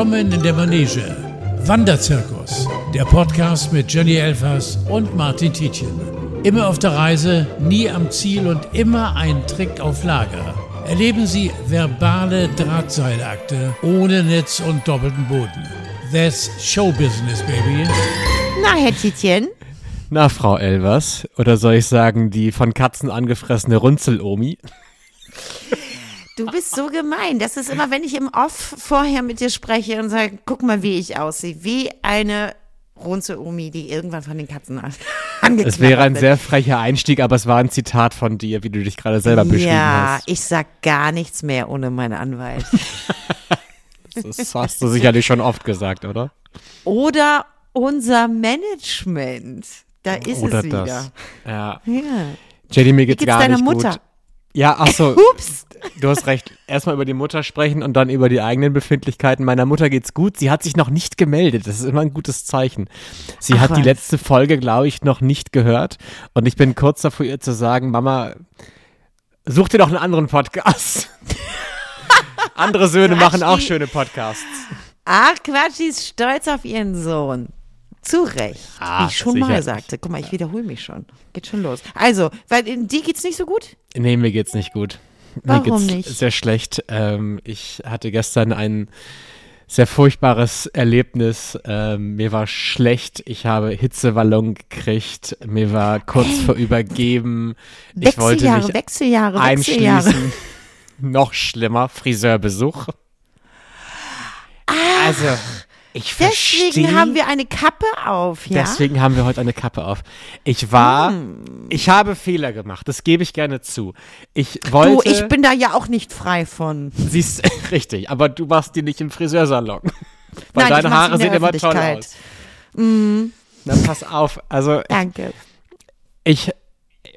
Willkommen in der Manege. Wanderzirkus, der Podcast mit Jenny Elfers und Martin Tietjen. Immer auf der Reise, nie am Ziel und immer ein Trick auf Lager. Erleben Sie verbale Drahtseilakte ohne Netz und doppelten Boden. That's Showbusiness, baby. Na, Herr Tietjen? Na, Frau Elvers, oder soll ich sagen, die von Katzen angefressene Runzel-Omi? Du bist so gemein. Das ist immer, wenn ich im Off vorher mit dir spreche und sage, guck mal, wie ich aussehe. Wie eine Runzel-Omi, die irgendwann von den Katzen angeknabbert Es wäre ein wird. sehr frecher Einstieg, aber es war ein Zitat von dir, wie du dich gerade selber beschrieben Ja, hast. ich sag gar nichts mehr ohne meinen Anwalt. Das hast du sicherlich schon oft gesagt, oder? Oder unser Management. Da ist oder es wieder. das. Ja. Ja. Jenny, mir geht's, geht's gar nicht Mutter? gut. Ja, ach so. Ups. Du hast recht. Erstmal über die Mutter sprechen und dann über die eigenen Befindlichkeiten. Meiner Mutter geht's gut. Sie hat sich noch nicht gemeldet. Das ist immer ein gutes Zeichen. Sie Ach hat die was. letzte Folge, glaube ich, noch nicht gehört. Und ich bin kurz davor, ihr zu sagen, Mama, such dir doch einen anderen Podcast. Andere Söhne machen auch schöne Podcasts. Ach, Quatsch, sie ist stolz auf ihren Sohn. Zu Recht, Ah, wie ich schon mal sagte. Guck mal, ich wiederhole mich schon. Geht schon los. Also, weil in dir geht's nicht so gut? Nee, mir geht's nicht gut. Warum mir geht's nicht? sehr schlecht. Ähm, ich hatte gestern ein sehr furchtbares Erlebnis. Ähm, mir war schlecht. Ich habe Hitzewallung gekriegt. Mir war kurz vor übergeben. Ich wollte Wechseljahre, mich Wechseljahre, Wechseljahre. einschließen. Noch schlimmer, Friseurbesuch. also, ich verstehe. Deswegen haben wir eine Kappe auf, ja? Deswegen haben wir heute eine Kappe auf. Ich war, Hm. ich habe Fehler gemacht, das gebe ich gerne zu. Ich wollte, du, ich bin da ja auch nicht frei von. siehst, richtig, aber du machst die nicht im Friseursalon. Weil Nein, deine Haare sehen immer toll aus. Dann pass auf, also Danke. ich,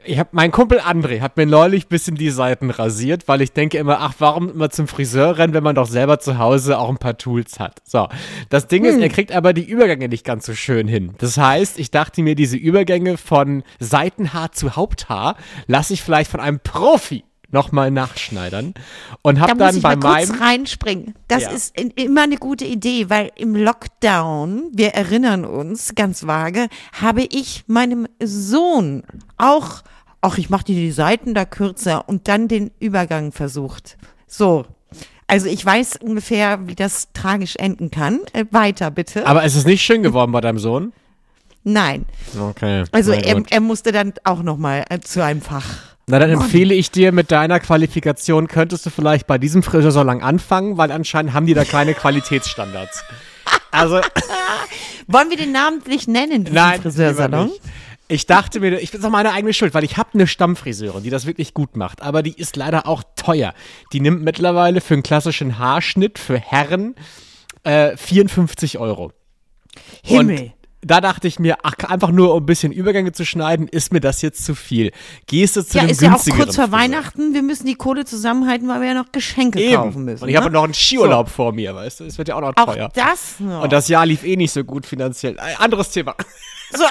ich habe mein Kumpel André hat mir neulich ein bisschen die Seiten rasiert, weil ich denke immer, ach, warum immer zum Friseur rennen, wenn man doch selber zu Hause auch ein paar Tools hat. So, das Ding ist, er kriegt aber die Übergänge nicht ganz so schön hin. Das heißt, ich dachte mir, diese Übergänge von Seitenhaar zu Haupthaar lasse ich vielleicht von einem Profi nochmal nachschneidern und Da habe muss dann ich bei mal kurz meinem reinspringen. Das Ja. ist in, immer eine gute Idee, weil im Lockdown, wir erinnern uns ganz vage, habe ich meinem Sohn auch, ach, ich mache dir die Seiten da kürzer und dann den Übergang versucht. So. Also ich weiß ungefähr, wie das tragisch enden kann. Äh, weiter, bitte. aber es ist nicht schön geworden bei deinem Sohn. Nein. Okay. Also er, er musste dann auch nochmal äh, zu einem Fach. Na, dann empfehle ich dir, mit deiner Qualifikation könntest du vielleicht bei diesem Friseursalon anfangen, weil anscheinend haben die da keine Qualitätsstandards. Also, Wollen wir den namentlich nennen, diesen nein, Friseursalon? nicht. Ich dachte mir, ich bin doch meine eigene Schuld, weil ich habe eine Stammfriseurin, die das wirklich gut macht, aber die ist leider auch teuer. Die nimmt mittlerweile für einen klassischen Haarschnitt für Herren äh, 54 Euro. Himmel. Und da dachte ich mir, ach, einfach nur um ein bisschen Übergänge zu schneiden, ist mir das jetzt zu viel. Gehst du zu Ja, einem ist ja auch günstigeren kurz vor? Weihnachten. Wir müssen die Kohle zusammenhalten, weil wir ja noch Geschenke kaufen Eben. müssen. Und ich habe ne? noch einen Skiurlaub vor mir, weißt du? Es wird ja auch noch Auch teuer. das noch. Und das Jahr lief eh nicht so gut finanziell. Ein anderes Thema. So,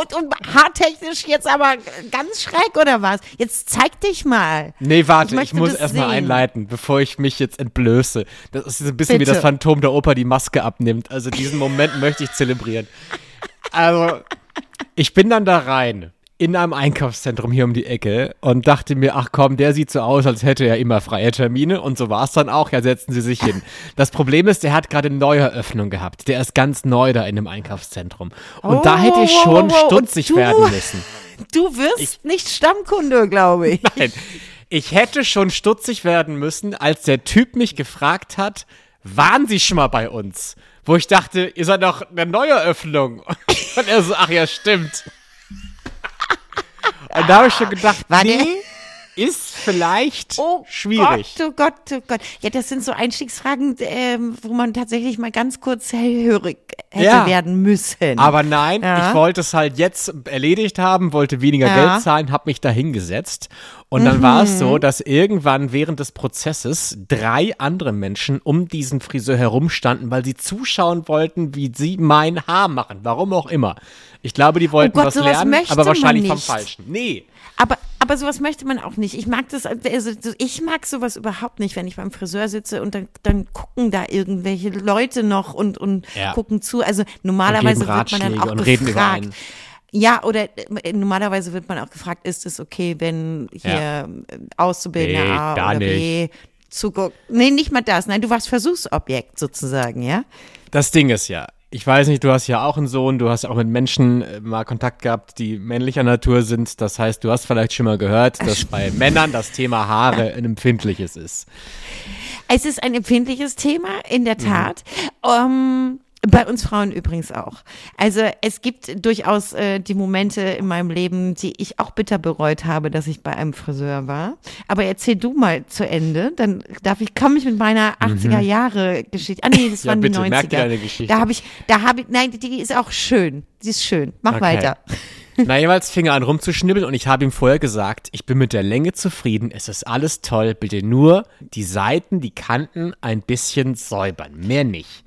und, und haartechnisch jetzt aber ganz schräg oder was? Jetzt zeig dich mal. Nee, warte, Ich ich, muss erstmal einleiten, bevor ich mich jetzt entblöße. Das ist ein bisschen wie Bitte. das Phantom der Oper die Maske abnimmt. Also diesen Moment möchte ich zelebrieren. Also, ich bin dann da rein in einem Einkaufszentrum hier um die Ecke und dachte mir, ach komm, der sieht so aus, als hätte er immer freie Termine und so war es dann auch. Ja, setzen Sie sich hin. Das Problem ist, der hat gerade eine Neueröffnung gehabt. Der ist ganz neu da in dem Einkaufszentrum. Und Oh, da hätte ich schon wow, wow. Stutzig werden müssen. Du wirst nicht Stammkunde, glaube ich. Nein, ich hätte schon stutzig werden müssen, als der Typ mich gefragt hat, waren Sie schon mal bei uns? Wo ich dachte, ihr seid doch eine Neueröffnung. Und er so, ach ja, stimmt. Und da habe ich schon gedacht, War nee, der- ist vielleicht Oh schwierig. Gott, oh Gott, oh Gott. Ja, das sind so Einstiegsfragen, ähm, wo man tatsächlich mal ganz kurz hellhörig hätte Ja. werden müssen. Aber nein, Ja. ich wollte es halt jetzt erledigt haben, wollte weniger Ja. Geld zahlen, habe mich da hingesetzt. Und dann war es so, dass irgendwann während des Prozesses drei andere Menschen um diesen Friseur herumstanden, weil sie zuschauen wollten, wie sie mein Haar machen. Warum auch immer. Ich glaube, die wollten Oh Gott, was lernen, aber wahrscheinlich vom. Falschen. Nee. Aber, aber sowas möchte man auch nicht. Ich mag das, also ich mag sowas überhaupt nicht, wenn ich beim Friseur sitze und dann, dann gucken da irgendwelche Leute noch und, und Ja. gucken zu. Also normalerweise wird man dann auch und einen. Ja, oder äh, normalerweise wird man auch gefragt, ist es okay, wenn hier Ja. äh, Auszubildende Nee, A oder B zuguckt? Nee, nicht mal das. Nein, du warst Versuchsobjekt sozusagen, ja? Das Ding ist ja, ich weiß nicht, du hast ja auch einen Sohn, du hast auch mit Menschen äh, mal Kontakt gehabt, die männlicher Natur sind. Das heißt, du hast vielleicht schon mal gehört, dass bei Männern das Thema Haare ein empfindliches ist. Es ist ein empfindliches Thema, in Mhm. der Tat. Ähm, bei uns Frauen übrigens auch. Also es gibt durchaus äh, die Momente in meinem Leben, die ich auch bitter bereut habe, dass ich bei einem Friseur war. Aber erzähl du mal zu Ende, dann darf ich, komme ich mit meiner 80er Jahre Geschichte. Ah nee, das Mhm. Ja, waren bitte, die merk 90er. dir deine Geschichte. Da habe ich, da habe ich, nein, die ist auch schön. Die ist schön. Mach Okay. weiter. Na, jeweils fing er an rumzuschnibbeln und ich habe ihm vorher gesagt, ich bin mit der Länge zufrieden, es ist alles toll, bitte nur die Seiten, die Kanten ein bisschen säubern, mehr nicht.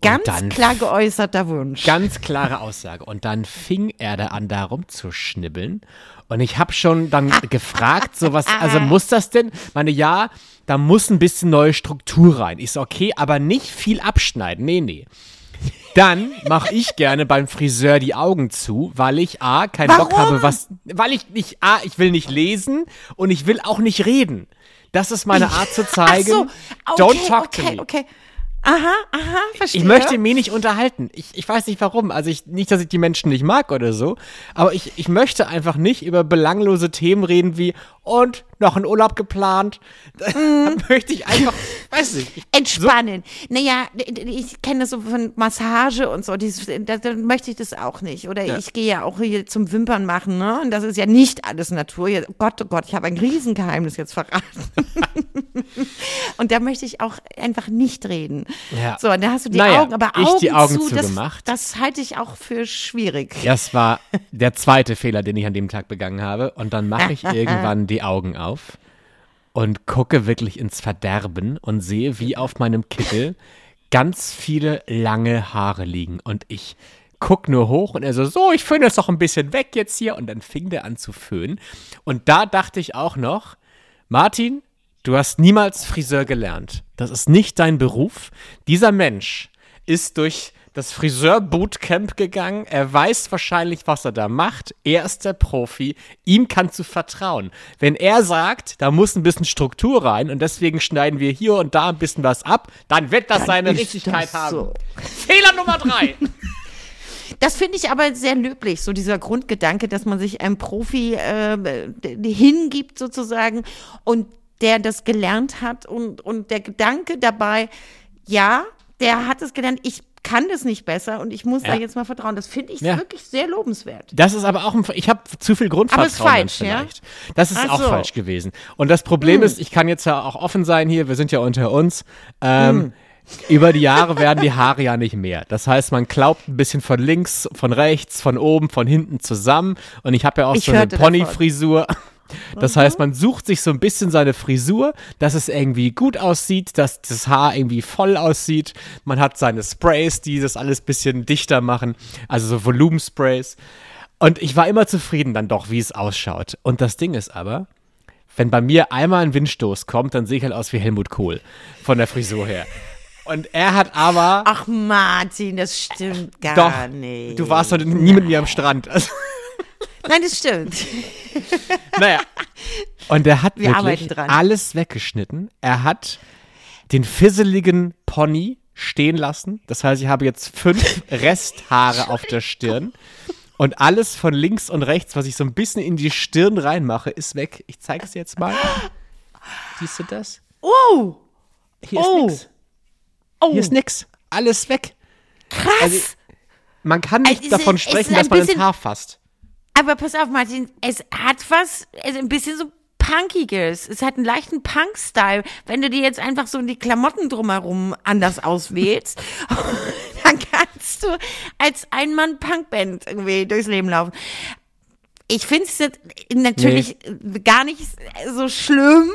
Ganz dann- klar geäußerter Wunsch. Ganz klare Aussage. Und dann fing er da an, da rumzuschnibbeln. Und ich habe schon dann gefragt, so was, also muss das denn? Meine, ja, da muss ein bisschen neue Struktur rein. So, okay, aber nicht viel abschneiden. Nee, nee. Dann mache ich gerne beim Friseur die Augen zu, weil ich A, keinen Bock Warum? habe, was, weil ich nicht, A, ich will nicht lesen und ich will auch nicht reden. Das ist meine Art zu zeigen. Ach so, okay, Don't talk okay, to me. okay. Aha, aha, verstehe. Ich möchte mich nicht unterhalten. Ich, ich weiß nicht warum. Also ich, nicht, dass ich die Menschen nicht mag oder so. Aber ich, ich möchte einfach nicht über belanglose Themen reden wie und noch ein Urlaub geplant. Da möchte ich einfach, weiß nicht. Ich, Entspannen. Naja, ich kenne das so von Massage und so. Dieses, da, da möchte ich das auch nicht. Oder Ja. ich gehe ja auch hier zum Wimpern machen, ne? Und das ist ja nicht alles Natur. Ja, Gott, oh Gott, ich habe ein Riesengeheimnis jetzt verraten. und da möchte ich auch einfach nicht reden. Ja. So, und da hast du die Naja, Augen, aber Augen, die Augen zu, das, zugemacht. das halte ich auch für schwierig. das war der zweite Fehler, den ich an dem Tag begangen habe. Und dann mache ich irgendwann die Augen auf und gucke wirklich ins Verderben und sehe, wie auf meinem Kittel ganz viele lange Haare liegen. Und ich guck nur hoch und er so, so, ich föhne es doch ein bisschen weg jetzt hier. Und dann fing der an zu föhnen. Und da dachte ich auch noch, Martin, du hast niemals Friseur gelernt. Das ist nicht dein Beruf. Dieser Mensch ist durch das Friseur-Bootcamp gegangen. Er weiß wahrscheinlich, was er da macht. Er ist der Profi. Ihm kannst du vertrauen. Wenn er sagt, da muss ein bisschen Struktur rein und deswegen schneiden wir hier und da ein bisschen was ab, dann wird das seine ist Richtigkeit das haben. so. Fehler Nummer drei. Das finde ich aber sehr löblich, so dieser Grundgedanke, dass man sich einem Profi äh, hingibt sozusagen und der das gelernt hat und, und der Gedanke dabei, ja, der hat es gelernt, ich kann das nicht besser und ich muss Ja. da jetzt mal vertrauen. Das finde ich Ja. wirklich sehr lobenswert. Das ist aber auch ein, ich habe zu viel Aber ist Grundvertrauen falsch, ja? Das ist Ach auch so. Hm. falsch gewesen. Und das Problem ist, ich kann jetzt ja auch offen sein hier, wir sind ja unter uns. Ähm, Hm. Über die Jahre werden die Haare ja nicht mehr. Das heißt, man klaubt ein bisschen von links, von rechts, von oben, von hinten zusammen. Und ich habe ja auch Ich so eine. Ponyfrisur. Das heißt, man sucht sich so ein bisschen seine Frisur, dass es irgendwie gut aussieht, dass das Haar irgendwie voll aussieht. Man hat seine Sprays, die das alles ein bisschen dichter machen, also so Volumensprays. Und ich war immer zufrieden dann doch, wie es ausschaut. Und das Ding ist aber, wenn bei mir einmal ein Windstoß kommt, dann sehe ich halt aus wie Helmut Kohl von der Frisur her. Und er hat aber Ach Martin, das stimmt gar doch, nicht. du warst heute nie mit mir am Strand. Also, Nein, das stimmt. naja. Und er hat Wir wirklich alles weggeschnitten. Er hat den fisseligen Pony stehen lassen. Das heißt, ich habe jetzt fünf Resthaare auf der Stirn. Und alles von links und rechts, was ich so ein bisschen in die Stirn reinmache, ist weg. Ich zeige es jetzt mal. Siehst du das? Oh, Hier ist Oh. nix. oh, Hier ist nix. Alles weg. krass. Also, Man kann nicht ist- davon sprechen, dass man ins Haar fasst. Aber pass auf, Martin, es hat was, also ein bisschen so Punkiges. Es hat einen leichten Punk-Style. Wenn du dir jetzt einfach so die Klamotten drumherum anders auswählst, dann kannst du als Ein-Mann-Punkband irgendwie durchs Leben laufen. Ich finde es jetzt natürlich gar nicht so schlimm.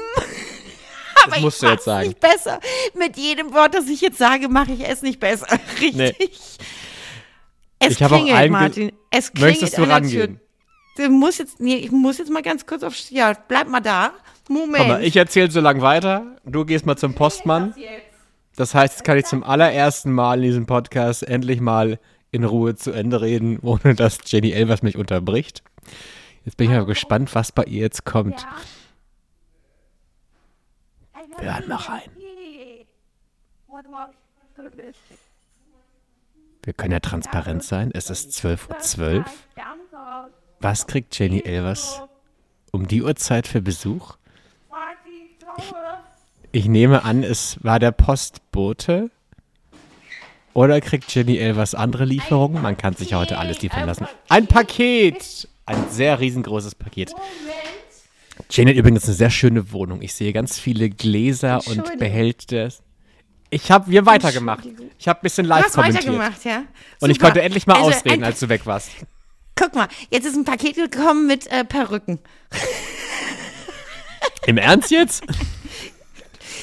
Aber Das musst ich du jetzt sagen. nicht besser. Mit jedem Wort, das ich jetzt sage, mache ich es nicht besser. Richtig. Es Ich klingelt, Martin. Es klingelt Möchtest du rangehen? Tür. Du musst jetzt, nee, ich muss jetzt mal ganz kurz auf, ja, bleib mal da. Moment. Guck mal, ich erzähle so lange weiter. Du gehst mal zum Postmann. Das heißt, jetzt kann ich zum allerersten Mal in diesem Podcast endlich mal in Ruhe zu Ende reden, ohne dass Jenny Elvers mich unterbricht. Jetzt bin ich mal gespannt, was bei ihr jetzt kommt. Wir hören mal rein. Wir können ja transparent sein. Es ist 12.12 Uhr. Was kriegt Jenny Elvers um die Uhrzeit für Besuch? Ich nehme an, es war der Postbote. Oder kriegt Jenny Elvers andere Lieferungen? Man kann sich ja heute alles liefern lassen. Ein Paket! Ein sehr riesengroßes Paket. Jenny hat übrigens eine sehr schöne Wohnung. Ich sehe ganz viele Gläser und. Behälter. Ich habe wir weitergemacht. Ich habe ein bisschen live kommentiert. weitergemacht, ja? Und ich konnte endlich mal Also, ausreden, als du weg warst. Guck mal, jetzt ist ein Paket gekommen mit äh, Perücken. Im Ernst jetzt?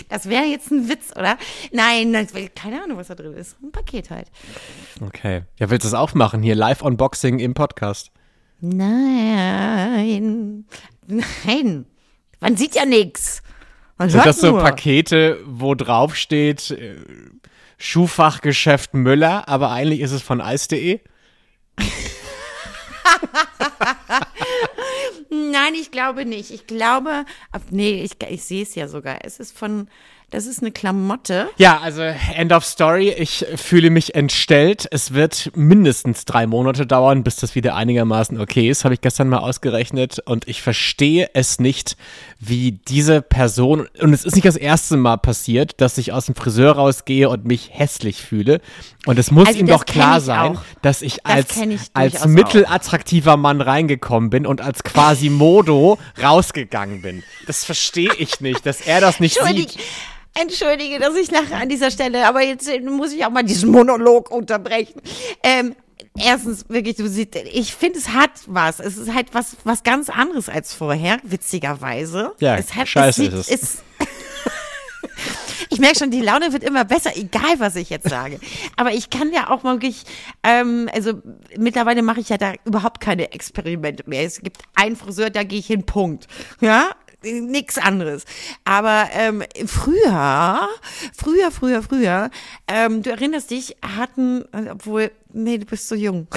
Das wäre jetzt ein Witz, oder? Nein, das, keine Ahnung, was da drin ist. Ein Paket halt. Okay. Ja, willst du es aufmachen? Hier Live-Unboxing im Podcast. Nein. Nein. Man sieht ja nichts. Man Sind das so nur. Pakete, wo drauf steht äh, Schuhfachgeschäft Müller, aber eigentlich ist es von Eis.de? Nein, ich glaube nicht. Ich glaube, ab, nee, ich, ich sehe es ja sogar. Es ist von, das ist eine Klamotte. Ja, also End of Story. Ich fühle mich entstellt. Es wird mindestens drei Monate dauern, bis das wieder einigermaßen okay ist, habe ich gestern mal ausgerechnet. Und ich verstehe es nicht, wie diese Person, und es ist nicht das erste Mal passiert, dass ich aus dem Friseur rausgehe und mich hässlich fühle. Und es muss Also ihm doch klar sein, auch. dass ich Das als, ich als mittelattraktiver Mann reingekommen bin und als quasi Modo rausgegangen bin. Das verstehe ich nicht, dass er das nicht Entschuldige, sieht. entschuldige, dass ich lache an dieser Stelle, aber jetzt äh, muss ich auch mal diesen Monolog unterbrechen. Ähm, erstens, wirklich, du siehst, ich finde, es hat was. Es ist halt was, was ganz anderes als vorher, witzigerweise. Ja, es hat, scheiße sieht- ist es. Ich merke schon, die Laune wird immer besser, egal was ich jetzt sage. Aber ich kann ja auch mal wirklich, ähm, also mittlerweile mache ich ja da überhaupt keine Experimente mehr. Es gibt einen Friseur, da gehe ich hin, Punkt. Ja, nix anderes. Aber ähm, früher, früher, früher, früher, ähm, du erinnerst dich, hatten, obwohl, nee, du bist so jung.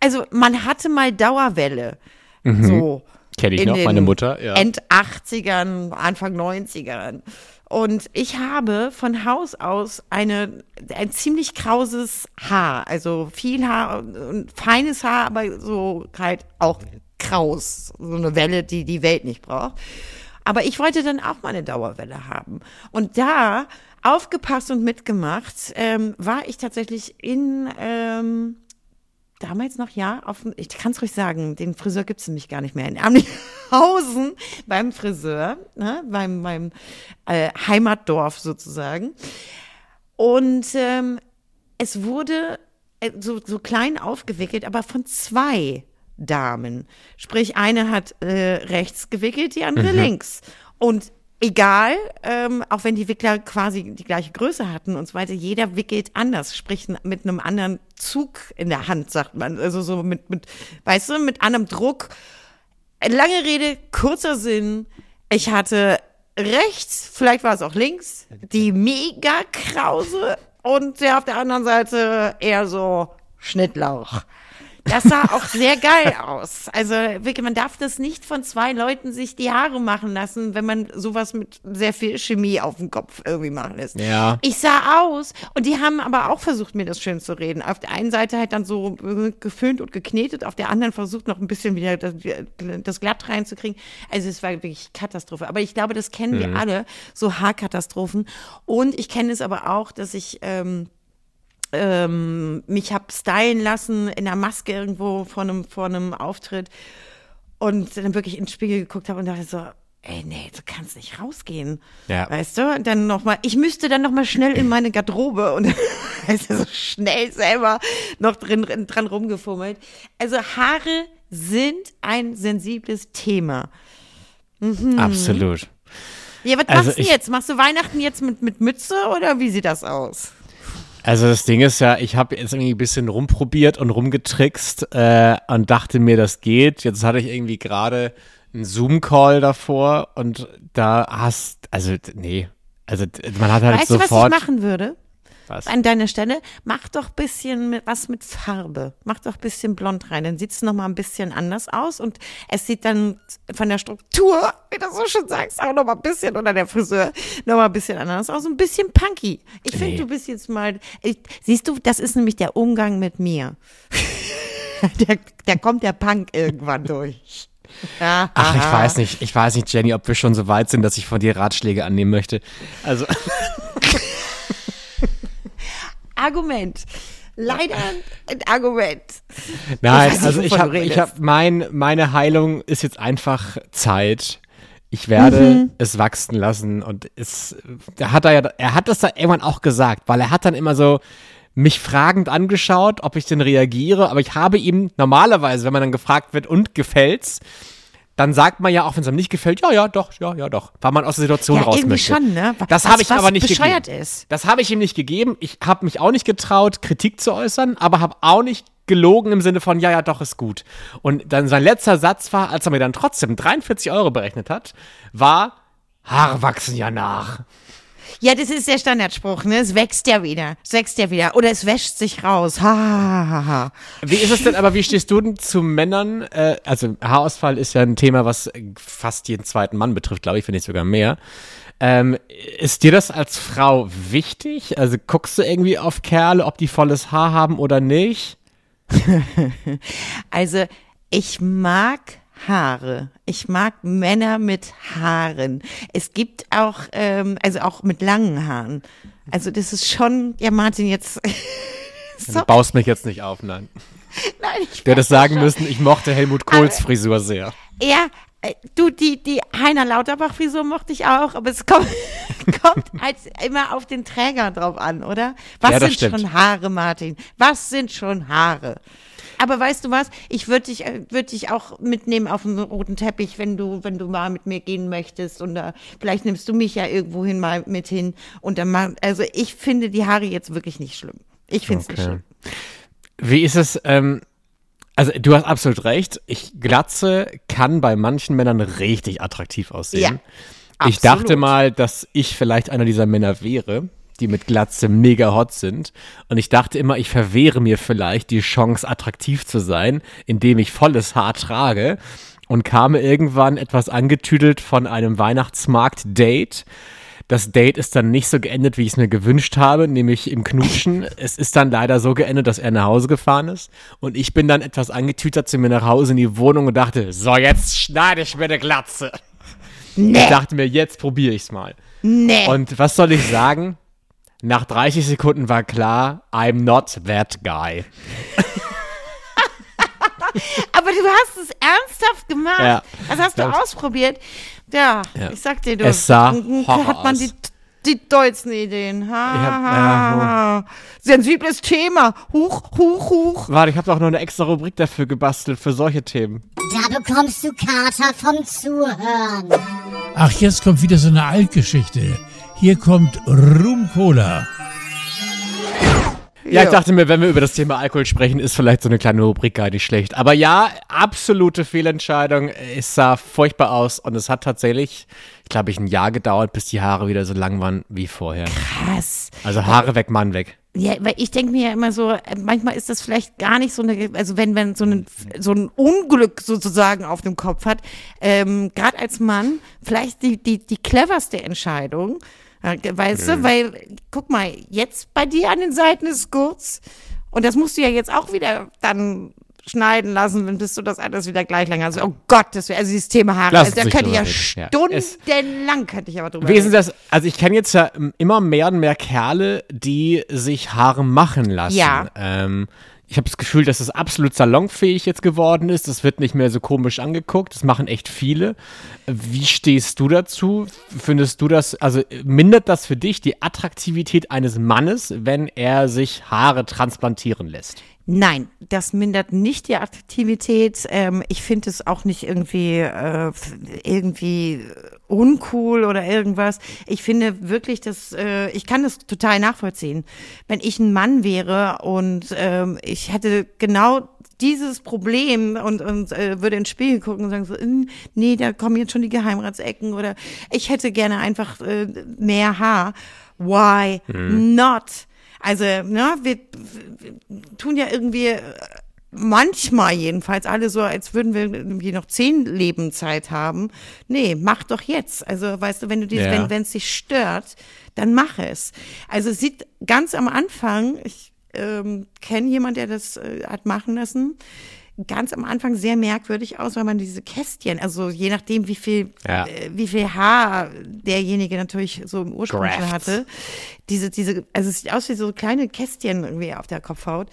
Also man hatte mal Dauerwelle. So. Kenn ich noch, meine Mutter, ja. End 80ern, Anfang 90ern. Und ich habe von Haus aus eine, ein ziemlich krauses Haar. Also viel Haar und feines Haar, aber so halt auch kraus. So eine Welle, die die Welt nicht braucht. Aber ich wollte dann auch mal eine Dauerwelle haben. Und da, aufgepasst und mitgemacht, ähm, war ich tatsächlich in, ähm, damals noch, ja, auf, ich kann es ruhig sagen, den Friseur gibt es nämlich gar nicht mehr. In Amlihausen beim Friseur, ne, beim, beim äh, Heimatdorf sozusagen. Und ähm, es wurde äh, so, so klein aufgewickelt, aber von zwei Damen. Sprich, eine hat äh, rechts gewickelt, die andere links. Und egal, ähm, auch wenn die Wickler quasi die gleiche Größe hatten und so weiter, jeder wickelt anders, sprich mit einem anderen Zug in der Hand, sagt man. Also so mit, mit weißt du, mit anderem Druck. Lange Rede, kurzer Sinn. Ich hatte rechts, vielleicht war es auch links, die mega Krause und der auf der anderen Seite eher so Schnittlauch. Das sah auch sehr geil aus. Also wirklich, man darf das nicht von zwei Leuten sich die Haare machen lassen, wenn man sowas mit sehr viel Chemie auf dem Kopf irgendwie machen lässt. Ja. Ich sah aus und die haben aber auch versucht, mir das schön zu reden. Auf der einen Seite halt dann so äh, geföhnt und geknetet, auf der anderen versucht noch ein bisschen wieder das, das glatt reinzukriegen. Also es war wirklich Katastrophe. Aber ich glaube, das kennen wir alle, so Haarkatastrophen. Und ich kenne es aber auch, dass ich ähm, ähm, mich hab stylen lassen in der Maske irgendwo vor einem, vor einem Auftritt und dann wirklich ins Spiegel geguckt habe und dachte so, ey, nee, du kannst nicht rausgehen. Ja. Weißt du? Und dann noch mal, ich müsste dann noch mal schnell in meine Garderobe und weißt du, so schnell selber noch drin, dran rumgefummelt. Also Haare sind ein sensibles Thema. Absolut. Ja, was Also machst du jetzt? Machst du Weihnachten jetzt mit, mit Mütze oder wie sieht das aus? Also das Ding ist ja, ich habe jetzt irgendwie ein bisschen rumprobiert und rumgetrickst äh, und dachte mir, das geht. Jetzt hatte ich irgendwie gerade einen Zoom-Call davor und da hast, also nee, also man hat halt Weißt du, was sofort. ich machen würde? Was? An deiner Stelle, mach doch bisschen mit, was mit Farbe. Mach doch bisschen blond rein. Dann sieht es nochmal ein bisschen anders aus und es sieht dann von der Struktur, wie du so schon sagst, auch nochmal ein bisschen, oder der Friseur, nochmal ein bisschen anders aus. Ein bisschen punky. Ich finde, Nee. du bist jetzt mal, ich, siehst du, das ist nämlich der Umgang mit mir. der, der kommt der Punk irgendwann durch. Ja, Ach, ich weiß nicht, ich weiß nicht, Jenny, ob wir schon so weit sind, dass ich von dir Ratschläge annehmen möchte. Also, Argument. Leider ein Argument. nein, nicht, also ich habe, ich habe, mein, meine Heilung ist jetzt einfach Zeit. Ich werde Mhm. es wachsen lassen und es, er hat da ja, er hat das da irgendwann auch gesagt, weil er hat dann immer so mich fragend angeschaut, ob ich denn reagiere, aber ich habe ihm normalerweise, wenn man dann gefragt wird und gefällt's, dann sagt man ja auch, wenn es einem nicht gefällt, ja, ja, doch, ja, ja, doch, weil man aus der Situation Ja, raus irgendwie möchte. schon, ne? Das habe ich aber nicht bescheuert gegeben. ist. Das habe ich ihm nicht gegeben. Ich habe mich auch nicht getraut, Kritik zu äußern, aber habe auch nicht gelogen im Sinne von, ja, ja, doch, ist gut. Und dann sein letzter Satz war, als er mir dann trotzdem 43 Euro berechnet hat, war, Haare wachsen ja nach. Ja, das ist der Standardspruch, ne? Es wächst ja wieder. Es wächst ja wieder. Oder es wäscht sich raus. Ha, ha, ha, ha. Wie ist es denn, aber wie stehst du denn zu Männern? Äh, also Haarausfall ist ja ein Thema, was fast jeden zweiten Mann betrifft, glaube ich, wenn nicht sogar mehr. Ähm, ist dir das als Frau wichtig? Also guckst du irgendwie auf Kerle, ob die volles Haar haben oder nicht? Also, ich mag Haare. Ich mag Männer mit Haaren. Es gibt auch, ähm, also auch mit langen Haaren. Also, das ist schon, ja, Martin, jetzt. Du baust mich jetzt nicht auf, nein. Nein, ich weiß sagen schon. müssen, ich mochte Helmut Kohls Frisur sehr. Ja, äh, du, die, die Heiner Lauterbach-Frisur mochte ich auch, aber es kommt, kommt halt immer auf den Träger drauf an, oder? Was Ja, sind stimmt. schon Haare, Martin? Was sind schon Haare? Aber weißt du was? Ich würde dich, äh, würd dich auch mitnehmen auf den roten Teppich, wenn du, wenn du mal mit mir gehen möchtest. Und äh, vielleicht nimmst du mich ja irgendwohin mal mit hin. Und dann mal, also ich finde die Haare jetzt wirklich nicht schlimm. Ich finde es nicht schlimm. Wie ist es, ähm, also du hast absolut recht, ich Glatze kann bei manchen Männern richtig attraktiv aussehen. Ja, ich dachte mal, dass ich vielleicht einer dieser Männer wäre, die mit Glatze mega hot sind. Und ich dachte immer, ich verwehre mir vielleicht die Chance, attraktiv zu sein, indem ich volles Haar trage. Und kam irgendwann etwas angetüdelt von einem Weihnachtsmarkt-Date. Das Date ist dann nicht so geendet, wie ich es mir gewünscht habe, nämlich im Knutschen. Es ist dann leider so geendet, dass er nach Hause gefahren ist. Und ich bin dann etwas angetütert zu mir nach Hause in die Wohnung und dachte, so, jetzt schneide ich mir eine Glatze. Ich Nee, dachte mir, jetzt probiere ich's mal. nee. Und was soll ich sagen? Nach 30 Sekunden war klar, I'm not that guy. Aber du hast es ernsthaft gemacht. Ja. Das hast du ausprobiert. Ja, Ja. ich sag dir, du. Es sah Horror hat man aus. die, die dollsten Ideen. Ha, ha, ja, ha. Sensibles Thema. Huch, huch, huch. Warte, ich habe doch noch eine extra Rubrik dafür gebastelt, für solche Themen. Da bekommst du Kater vom Zuhören. Ach, jetzt kommt wieder so eine Altgeschichte. Hier kommt Rum Cola. Ja, ich dachte mir, wenn wir über das Thema Alkohol sprechen, ist vielleicht so eine kleine Rubrik gar nicht schlecht. Aber ja, absolute Fehlentscheidung. Es sah furchtbar aus und es hat tatsächlich, ich glaube, ich ein Jahr gedauert, bis die Haare wieder so lang waren wie vorher. Krass. Also Haare weg, Mann weg. Ja, weil ich denke mir ja immer so, äh, manchmal ist das vielleicht gar nicht so eine, also wenn man so ein, so ein Unglück sozusagen auf dem Kopf hat, ähm, gerade als Mann, vielleicht die, die, die cleverste Entscheidung, weißt du, weil, guck mal, jetzt bei dir an den Seiten ist kurz und das musst du ja jetzt auch wieder dann schneiden lassen, wenn bis du das alles wieder gleich lang hast. Oh Gott, das wäre, also dieses Thema Haare, also, da könnte ich ja reden. Ja, stundenlang, könnte ich aber drüber reden. das? Also ich kenne jetzt ja immer mehr und mehr Kerle, die sich Haare machen lassen. Ja. Ähm, ich habe das Gefühl, dass es absolut salonfähig jetzt geworden ist. Das wird nicht mehr so komisch angeguckt. Das machen echt viele. Wie stehst du dazu? Findest du das, also mindert das für dich die Attraktivität eines Mannes, wenn er sich Haare transplantieren lässt? Nein, das mindert nicht die Attraktivität. Ähm, ich finde es auch nicht irgendwie äh, irgendwie uncool oder irgendwas. Ich finde wirklich, dass äh, ich kann das total nachvollziehen. Wenn ich ein Mann wäre und ähm, ich hätte genau dieses Problem und, und äh, würde ins Spiegel gucken und sagen so, "Mm, nee, da kommen jetzt schon die Geheimratsecken oder ich hätte gerne einfach äh, mehr Haar. Why not? Also, ne, wir, wir tun ja irgendwie äh, manchmal jedenfalls alle so, als würden wir irgendwie noch zehn Leben Zeit haben. Nee, mach doch jetzt. Also, weißt du, wenn du dies, Ja. wenn wenn es dich stört, dann mach es. Also, sieht ganz am Anfang, ich ähm, kenne jemand, der das äh, hat machen lassen, ganz am Anfang sehr merkwürdig aus, weil man diese Kästchen, also je nachdem, wie viel, Ja. äh, wie viel Haar derjenige natürlich so im Ursprung schon Grafts. hatte, diese, diese, also es sieht aus wie so kleine Kästchen irgendwie auf der Kopfhaut.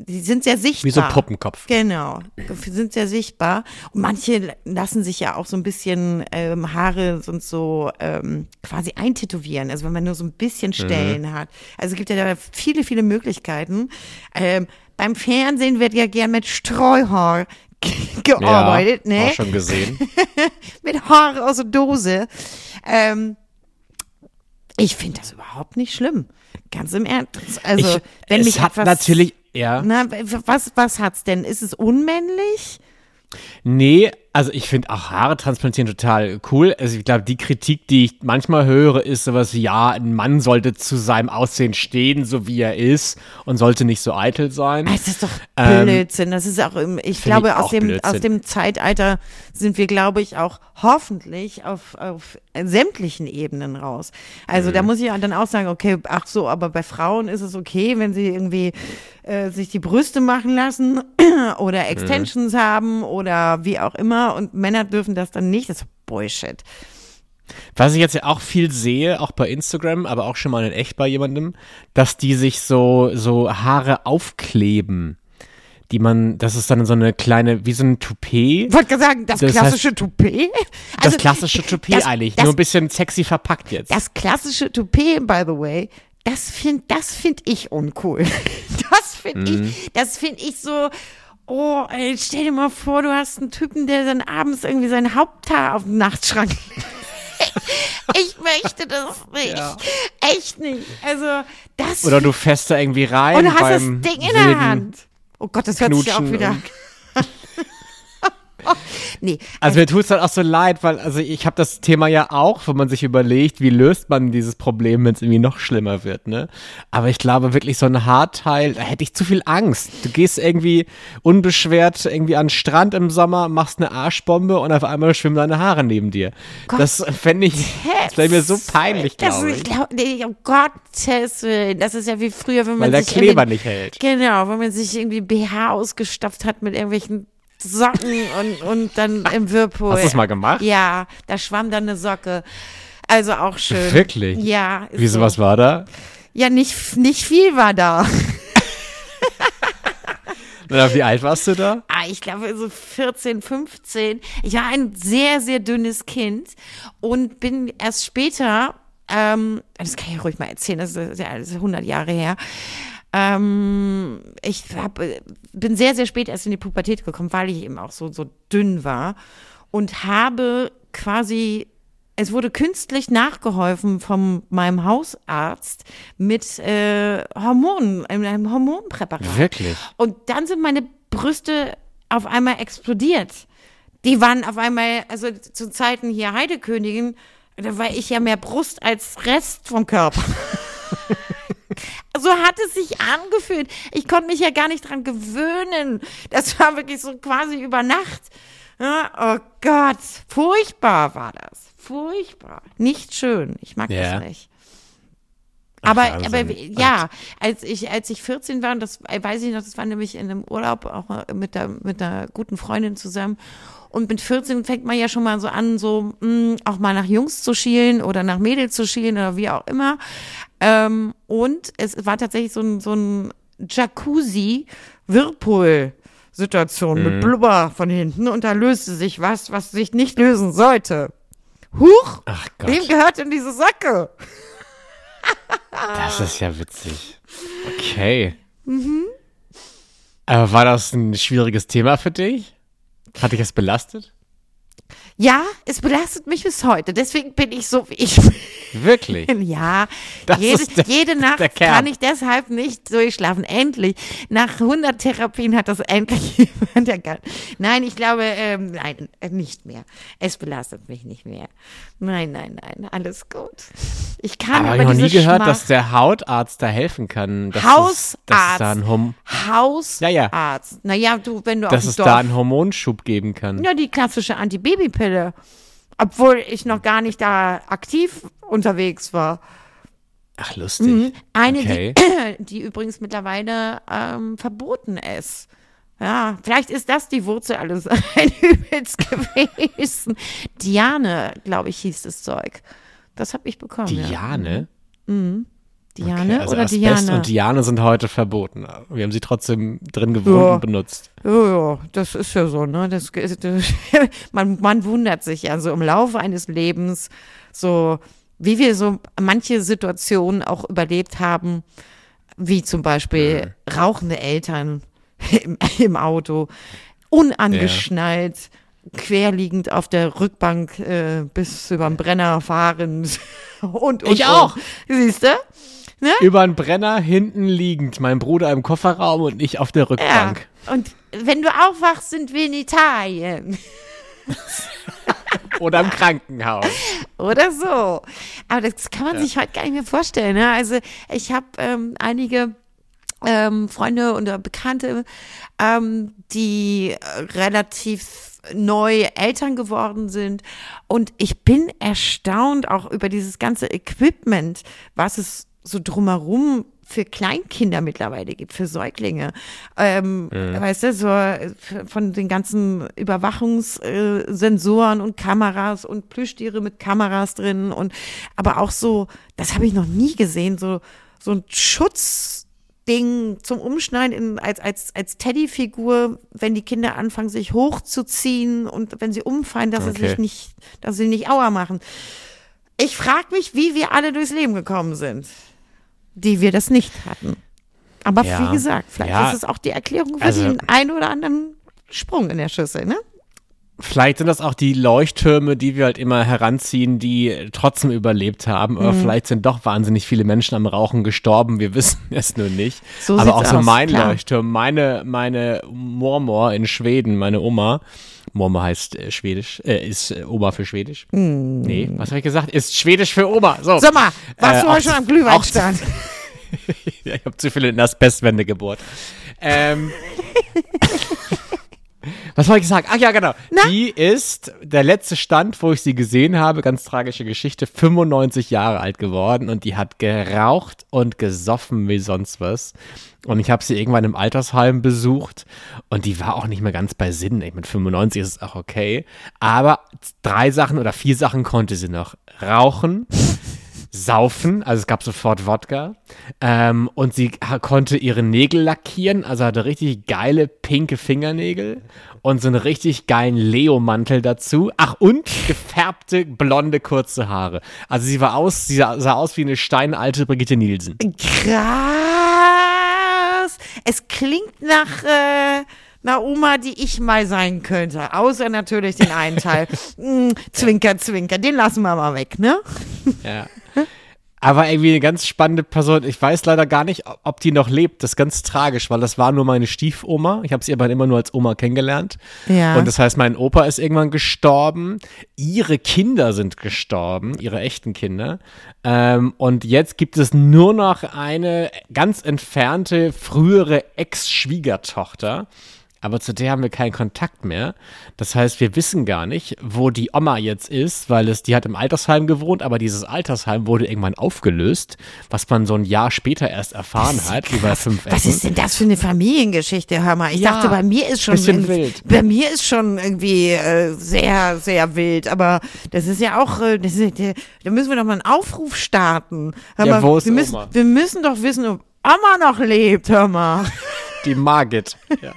Die sind sehr sichtbar. Wie so ein Puppenkopf. Genau, sind sehr sichtbar. Und manche lassen sich ja auch so ein bisschen ähm, Haare und so ähm, quasi eintätowieren. Also wenn man nur so ein bisschen Stellen hat. Also es gibt ja da viele, viele Möglichkeiten. Ähm, beim Fernsehen wird ja gern mit Streuhaar ge- gearbeitet, ja, ne? Auch schon gesehen. mit Haare aus der Dose. Ähm, ich finde das überhaupt nicht schlimm. Ganz im Ernst. Also, ich, wenn es mich hat etwas, natürlich, ja. Na, was, was hat's denn? Ist es unmännlich? Nee, also ich finde auch Haare transplantieren total cool. Also ich glaube, die Kritik, die ich manchmal höre, ist sowas wie, ja, ein Mann sollte zu seinem Aussehen stehen, so wie er ist und sollte nicht so eitel sein. Das ist doch Ähm, Blödsinn. Das ist auch, im- ich glaube, ich aus dem, Blödsinn. aus dem Zeitalter sind wir, glaube ich, auch hoffentlich auf, auf sämtlichen Ebenen raus. Also Mhm. da muss ich dann auch sagen, okay, ach so, aber bei Frauen ist es okay, wenn sie irgendwie äh, sich die Brüste machen lassen oder Mhm. Extensions haben oder wie auch immer und Männer dürfen das dann nicht. Das ist Bullshit. Was ich jetzt ja auch viel sehe, auch bei Instagram, aber auch schon mal in echt bei jemandem, dass die sich so, so Haare aufkleben. Die man, das ist dann so eine kleine, wie so ein Toupet. Ich wollte gerade sagen, das, Das heißt- klassische Toupet. Das Also, klassische Toupet das- eigentlich, das- nur ein bisschen sexy verpackt jetzt. Das klassische Toupet, by the way, das finde das find ich uncool. Das finde Mhm. ich, das finde ich so, oh, ey, stell dir mal vor, du hast einen Typen, der dann abends irgendwie sein Haupthaar auf den Nachtschrank Ich möchte das nicht. Echt nicht. Also, das. Oder du fährst da irgendwie rein. und hast das Ding in der Hand. Oh Gott, das hört sich ja auch wieder. nee, Also mir tut es dann auch so leid, weil also ich habe das Thema ja auch, wo man sich überlegt, wie löst man dieses Problem, wenn es irgendwie noch schlimmer wird, ne? Aber ich glaube wirklich so ein Haarteil, da hätte ich zu viel Angst. Du gehst irgendwie unbeschwert irgendwie an den Strand im Sommer, machst eine Arschbombe und auf einmal schwimmen deine Haare neben dir. Das fände ich, das wäre mir so peinlich, das, glaube ich glaub, nee, um Gottes Willen. Das ist ja wie früher, wenn man Weil der sich Kleber irgendwie- nicht hält. Genau, wenn man sich irgendwie BH ausgestopft hat mit irgendwelchen Socken und, und dann im Whirlpool. Hast du's mal gemacht? Ja, da schwamm dann eine Socke. Also auch schön. Wirklich? Ja. Wieso, so. was war da? Ja, nicht, nicht viel war da. Na, wie alt warst du da? Ah, ich glaube so 14, 15. Ich war ein sehr, sehr dünnes Kind und bin erst später, ähm, das kann ich ruhig mal erzählen, das ist ja das ist 100 Jahre her. Ähm, ich hab, bin sehr, sehr spät erst in die Pubertät gekommen, weil ich eben auch so, so dünn war und habe quasi es wurde künstlich nachgeholfen von meinem Hausarzt mit äh, Hormonen, einem Hormonpräparat. Wirklich? Und dann sind meine Brüste auf einmal explodiert. Die waren auf einmal, also zu Zeiten hier Heidekönigin, da war ich ja mehr Brust als Rest vom Körper. so hat es sich angefühlt. Ich konnte mich ja gar nicht dran gewöhnen. Das war wirklich so quasi über Nacht. Ja, oh Gott, furchtbar war das. Furchtbar. Nicht schön. Ich mag Ja. das nicht. Aber, aber ja, als ich, als ich 14 war, und das weiß ich noch, das war nämlich in einem Urlaub auch mit, der, mit einer guten Freundin zusammen. Und mit 14 fängt man ja schon mal so an, so mh, auch mal nach Jungs zu schielen oder nach Mädels zu schielen oder wie auch immer. Ähm, und es war tatsächlich so ein, so ein Jacuzzi-Whirlpool-Situation mit Blubber von hinten und da löste sich was, was sich nicht lösen sollte. Huch! Ach Gott, Wem gehört denn diese Socke? Das ist ja witzig. Okay. Aber war das ein schwieriges Thema für dich? Hat dich das belastet? Ja, es belastet mich bis heute. Deswegen bin ich so, wie ich bin. Wirklich? Ja, Das jede, ist der- jede Nacht kann ich deshalb nicht durchschlafen. Endlich. Nach 100 Therapien hat das endlich jemand erkannt. Nein, ich glaube, ähm, nein, äh, nicht mehr. Es belastet mich nicht mehr. Nein, nein, nein, alles gut. Ich kann Aber aber, ich habe noch nie gehört, Schmach- dass der Hautarzt da helfen kann. Dass Hausarzt. Dass es da einen Hom Hausarzt. Ja, ja. Naja, du, wenn du dass es Dorf da einen Hormonschub geben kann. Ja, die klassische Antibabypille. Obwohl ich noch gar nicht da aktiv unterwegs war. Ach, lustig. Mhm. Eine, Okay. die, die übrigens mittlerweile ähm, verboten ist. Ja, vielleicht ist das die Wurzel alles ein Übels gewesen. Diane, glaube ich, hieß das Zeug. Das habe ich bekommen. Diane? Ja. Diane Okay, also oder Asbest Diane? und Diane sind heute verboten. Wir haben sie trotzdem drin gewohnt Ja. und benutzt. Ja, ja, das ist ja so, ne? Das, das, man, man wundert sich ja so im Laufe eines Lebens, so wie wir so manche Situationen auch überlebt haben, wie zum Beispiel rauchende Eltern im, im Auto, unangeschnallt, querliegend auf der Rückbank äh, bis über den Brenner fahrend und, und Ich auch. Siehst du? Über einen Brenner hinten liegend, mein Bruder im Kofferraum und ich auf der Ja. Rückbank. Und wenn du aufwachst, sind wir in Italien. Oder im Krankenhaus. Oder so. Aber das kann man sich heute gar nicht mehr vorstellen. Ne? Also ich habe ähm, einige ähm, Freunde oder Bekannte, ähm, die relativ neu Eltern geworden sind. Und ich bin erstaunt auch über dieses ganze Equipment, was es so drumherum für Kleinkinder mittlerweile gibt, für Säuglinge. Ähm, Weißt du, so äh, von den ganzen Überwachungssensoren und Kameras und Plüschtiere mit Kameras drin und aber auch so, das habe ich noch nie gesehen, so, so ein Schutzding zum Umschneiden in, als, als, als Teddyfigur, wenn die Kinder anfangen, sich hochzuziehen und wenn sie umfallen, dass sie Okay. sich nicht, dass sie nicht Aua machen. Ich frage mich, wie wir alle durchs Leben gekommen sind, die wir das nicht hatten. Aber Ja. wie gesagt, vielleicht Ja. ist es auch die Erklärung für Also- den einen oder anderen Sprung in der Schüssel, ne? Vielleicht sind das auch die Leuchttürme, die wir halt immer heranziehen, die trotzdem überlebt haben. Aber Mhm. vielleicht sind doch wahnsinnig viele Menschen am Rauchen gestorben. Wir wissen es nur nicht. So Aber auch so aus, mein klar. Leuchtturm, meine, meine Mormor in Schweden, meine Oma. Mormor heißt äh, Schwedisch, äh, ist äh, Oma für Schwedisch. Nee, was habe ich gesagt? Ist Schwedisch für Oma. So. Sag mal, warst Äh, du heute schon am Glühweinstand? ich habe zu viele in Asbestwände gebohrt. Ähm, was wollte ich sagen? Ach ja, genau. Die ist der letzte Stand, wo ich sie gesehen habe, ganz tragische Geschichte, 95 Jahre alt geworden und die hat geraucht und gesoffen wie sonst was. Und ich habe sie irgendwann im Altersheim besucht und die war auch nicht mehr ganz bei Sinn. Ich, mit 95 ist es auch okay. Aber drei Sachen oder vier Sachen konnte sie noch. Rauchen, saufen, also es gab sofort Wodka. Ähm, und sie konnte ihre Nägel lackieren, also hatte richtig geile pinke Fingernägel und so einen richtig geilen Leo-Mantel dazu. Ach, und gefärbte blonde kurze Haare. Also sie war aus, sie sah, sah aus wie eine steinalte Brigitte Nielsen. Krass. Es klingt nach äh, einer Oma, die ich mal sein könnte. Außer natürlich den einen Teil. Hm, zwinker, zwinker. Den lassen wir mal weg, ne? Ja. Aber irgendwie eine ganz spannende Person. Ich weiß leider gar nicht, ob- ob die noch lebt. Das ist ganz tragisch, weil das war nur meine Stiefoma. Ich habe sie aber immer nur als Oma kennengelernt. Ja. Und das heißt, mein Opa ist irgendwann gestorben. Ihre Kinder sind gestorben, ihre echten Kinder. Ähm, und jetzt gibt es nur noch eine ganz entfernte, frühere Ex-Schwiegertochter. Aber zu der haben wir keinen Kontakt mehr. Das heißt, wir wissen gar nicht, wo die Oma jetzt ist, weil es, die hat im Altersheim gewohnt, aber dieses Altersheim wurde irgendwann aufgelöst, was man so ein Jahr später erst erfahren hat, über fünf Was Ecken. ist denn das für eine Familiengeschichte? Hör mal, ich Ja, dachte, bei mir ist schon bisschen irgendwie- wild. bei mir ist schon irgendwie äh, sehr, sehr wild. Aber das ist ja auch, äh, das ist, äh, da müssen wir doch mal einen Aufruf starten. Hör Ja, mal, wo ist wir müssen, Oma? wir müssen doch wissen, ob Oma noch lebt. Hör mal. Die Margit. Ja.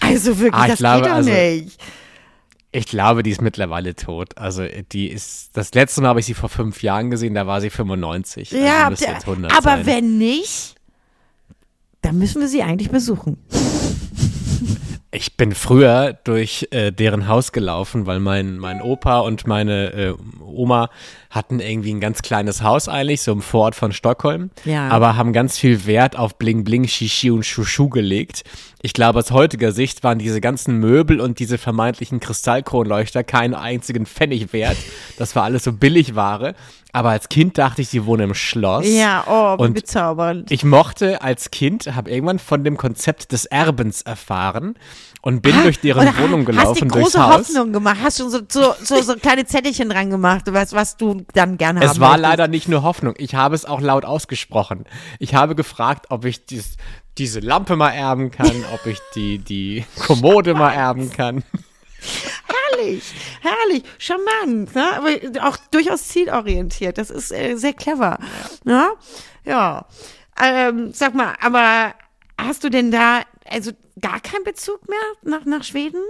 Also wirklich, Ah, ich das glaube, geht doch also- nicht. Ich glaube, die ist mittlerweile tot. Also die ist, das letzte Mal habe ich sie vor fünf Jahren gesehen, da war sie 95. Ja, also jetzt 100 aber sein. wenn nicht, dann müssen wir sie eigentlich besuchen. Ich bin früher durch äh, deren Haus gelaufen, weil mein, mein Opa und meine äh, Oma hatten irgendwie ein ganz kleines Haus eigentlich, so im Vorort von Stockholm, Ja. aber haben ganz viel Wert auf Bling Bling, Shishi und Shushu gelegt. Ich glaube, aus heutiger Sicht waren diese ganzen Möbel und diese vermeintlichen Kristallkronleuchter keinen einzigen Pfennig wert. Das war alles so Billigware. Aber als Kind dachte ich, sie wohnen im Schloss. Ja, oh, Und bezaubernd. ich mochte als Kind, habe irgendwann von dem Konzept des Erbens erfahren und bin durch deren Wohnung Hast gelaufen, die durchs große Haus. Hoffnung gemacht, hast schon so, so, so, so kleine Zettelchen dran gemacht, was, was du dann gerne haben Es war möchtest. leider nicht nur Hoffnung, ich habe es auch laut ausgesprochen. Ich habe gefragt, ob ich dies, diese Lampe mal erben kann, ob ich die, die Kommode mal erben kann. Herrlich, herrlich, charmant, ne? aber auch durchaus zielorientiert. Das ist äh, sehr clever. Ne? Ja. Ähm, sag mal, aber hast du denn da also gar keinen Bezug mehr nach, nach Schweden?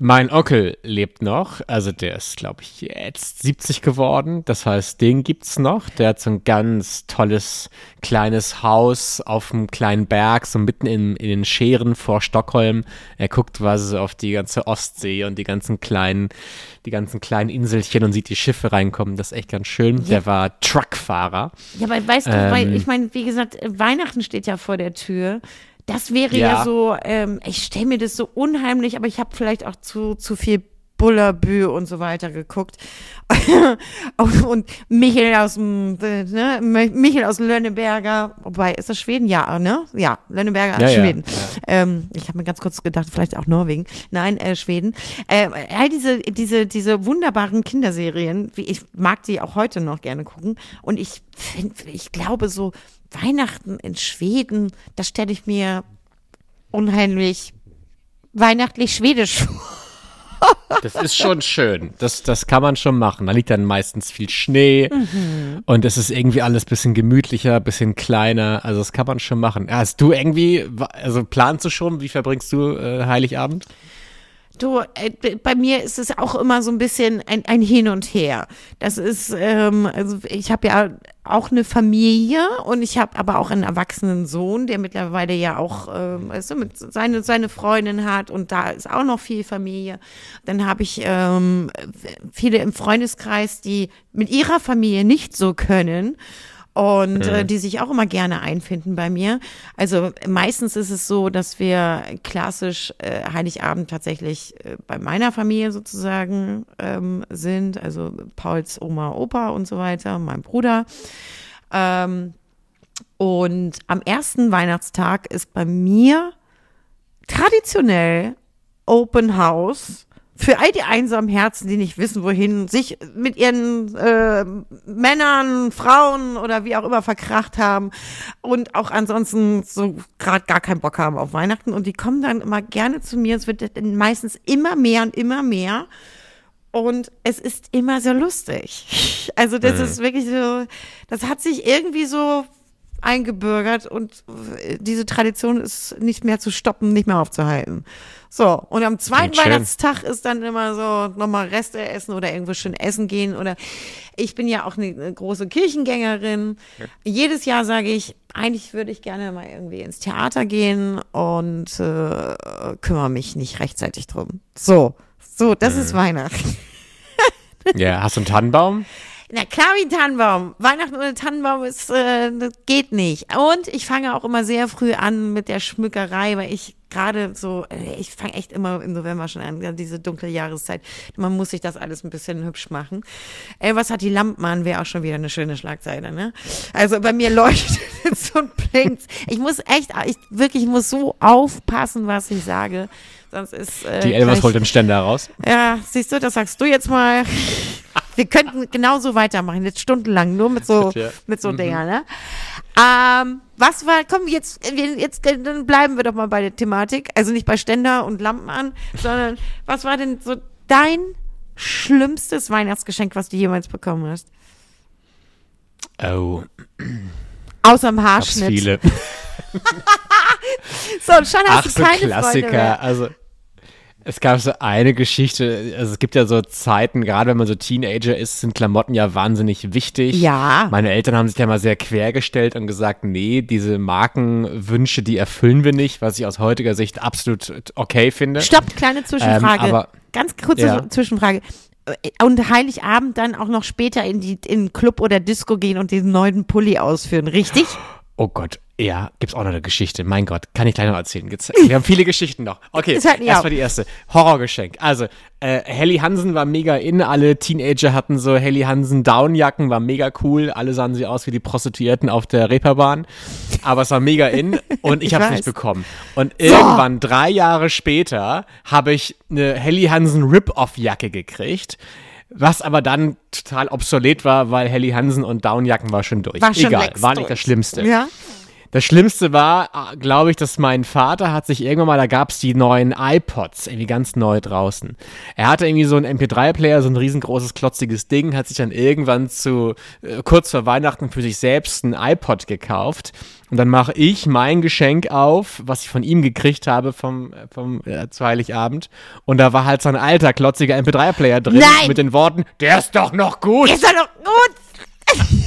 Mein Onkel lebt noch, also der ist, glaube ich, jetzt 70 geworden. Das heißt, den gibt's noch. Der hat so ein ganz tolles kleines Haus auf einem kleinen Berg, so mitten in, in den Scheren vor Stockholm. Er guckt quasi auf die ganze Ostsee und die ganzen kleinen, die ganzen kleinen Inselchen und sieht die Schiffe reinkommen. Das ist echt ganz schön. Der war Truckfahrer. Ja, aber weißt du, Ähm. weil ich meine, wie gesagt, Weihnachten steht ja vor der Tür. Das wäre ja, Ja. so, ähm, ich stelle mir das so unheimlich, aber ich habe vielleicht auch zu, zu viel Bullabü und so weiter geguckt. und, Michel aus ne, Michel aus Lönneberger, wobei, ist das Schweden? Ja, ne? Ja, Lönneberger, Ja, ja, Schweden. Ähm, ich habe mir ganz kurz gedacht, vielleicht auch Norwegen. Nein, äh, Schweden. Äh, all diese, diese, diese wunderbaren Kinderserien, wie ich mag die auch heute noch gerne gucken. Und ich finde, ich glaube, so Weihnachten in Schweden, das stelle ich mir unheimlich weihnachtlich schwedisch vor. Das ist schon schön. Das, das kann man schon machen. Da liegt dann meistens viel Schnee und es ist irgendwie alles bisschen gemütlicher, bisschen kleiner. Also das kann man schon machen. Hast du irgendwie, also planst du schon, wie verbringst du äh, Heiligabend? Du, äh, bei mir ist es auch immer so ein bisschen ein, ein Hin und Her. Das ist, ähm, also ich habe ja auch eine Familie und ich habe aber auch einen erwachsenen Sohn, der mittlerweile ja auch weißt du, mit seine, seine Freundin hat und da ist auch noch viel Familie. Dann habe ich ähm, viele im Freundeskreis, die mit ihrer Familie nicht so können und äh, die sich auch immer gerne einfinden bei mir. Also meistens ist es so, dass wir klassisch äh, Heiligabend tatsächlich äh, bei meiner Familie sozusagen ähm, sind, also Pauls Oma, Opa und so weiter, mein Bruder. Ähm, und am ersten Weihnachtstag ist bei mir traditionell Open House für all die einsamen Herzen, die nicht wissen, wohin, sich mit ihren äh, Männern, Frauen oder wie auch immer verkracht haben und auch ansonsten so gerade gar keinen Bock haben auf Weihnachten. Und die kommen dann immer gerne zu mir. Es wird dann meistens immer mehr und immer mehr. Und es ist immer so lustig. Also das ist wirklich so, das hat sich irgendwie so eingebürgert und äh, diese Tradition ist nicht mehr zu stoppen, nicht mehr aufzuhalten. So, und am zweiten. Weihnachtstag ist dann immer so nochmal Reste essen oder irgendwo schön essen gehen oder ich bin ja auch eine, eine große Kirchengängerin. Jedes Jahr sage ich, eigentlich würde ich gerne mal irgendwie ins Theater gehen und äh, kümmere mich nicht rechtzeitig drum. So, so, das ist Weihnachten. Ja, hast du einen Tannenbaum? Na klar, wie ein Tannenbaum. Weihnachten ohne Tannenbaum ist, äh, das geht nicht. Und ich fange auch immer sehr früh an mit der Schmückerei, weil ich gerade so, äh, ich fange echt immer im November schon an, diese dunkle Jahreszeit. Man muss sich das alles ein bisschen hübsch machen. Ey, was hat die Lampen an? Wäre auch schon wieder eine schöne Schlagzeile, ne? Also bei mir leuchtet es und blinkt. Ich muss echt, ich wirklich, ich muss so aufpassen, was ich sage. Sonst ist äh, Die Elvers holt den Ständer raus. ja, siehst du, das sagst du jetzt mal. Wir könnten genauso weitermachen, jetzt stundenlang, nur mit so, Ja. mit so Dingern, ne? Ähm, was war, komm, jetzt, jetzt, dann bleiben wir doch mal bei der Thematik. Also nicht bei Ständer und Lampen an, sondern was war denn so dein schlimmstes Weihnachtsgeschenk, was du jemals bekommen hast? Oh, Außer dem gab's Haarschnitt. viele. So, und schon hast Ach, du so keine Freunde Klassiker. Also, Es gab so eine Geschichte, also es gibt ja so Zeiten, gerade wenn man so Teenager ist, sind Klamotten ja wahnsinnig wichtig. Ja. Meine Eltern haben sich ja mal sehr quergestellt und gesagt, nee, diese Markenwünsche, die erfüllen wir nicht, was ich aus heutiger Sicht absolut okay finde. Stopp, kleine Zwischenfrage. Ähm, aber- Ganz kurze Ja. Zwischenfrage. Und Heiligabend dann auch noch später in die in den Club oder Disco gehen und den neuen Pulli ausführen, richtig? Oh Gott, ja, gibt's auch noch eine Geschichte. Mein Gott, kann ich gleich noch erzählen. Wir haben viele Geschichten noch. Okay, Das erstmal die erste. Horrorgeschenk. Also, äh, Helly Hansen war mega in. Alle Teenager hatten so Helly Hansen Downjacken, war mega cool. Alle sahen sie aus wie die Prostituierten auf der Reeperbahn. Aber es war mega in und ich, Ich hab's nicht bekommen. Und irgendwann, drei Jahre später, habe ich eine Helly Hansen Rip-Off-Jacke gekriegt. Was aber dann total obsolet war, weil Helly Hansen und Downjacken war schon durch. War schon Egal, war nicht durch. das Schlimmste. Ja. Das Schlimmste war, glaube ich, dass mein Vater hat sich irgendwann mal, da gab es die neuen iPods, irgendwie ganz neu draußen. Er hatte irgendwie so einen MP3-Player, so ein riesengroßes, klotziges Ding, hat sich dann irgendwann zu, äh, kurz vor Weihnachten für sich selbst ein iPod gekauft. Und dann mache ich mein Geschenk auf, was ich von ihm gekriegt habe vom, äh, vom äh, zu Heiligabend. Und da war halt so ein alter, klotziger MP3-Player drin Nein! mit den Worten, der ist doch noch gut. Ist doch noch gut.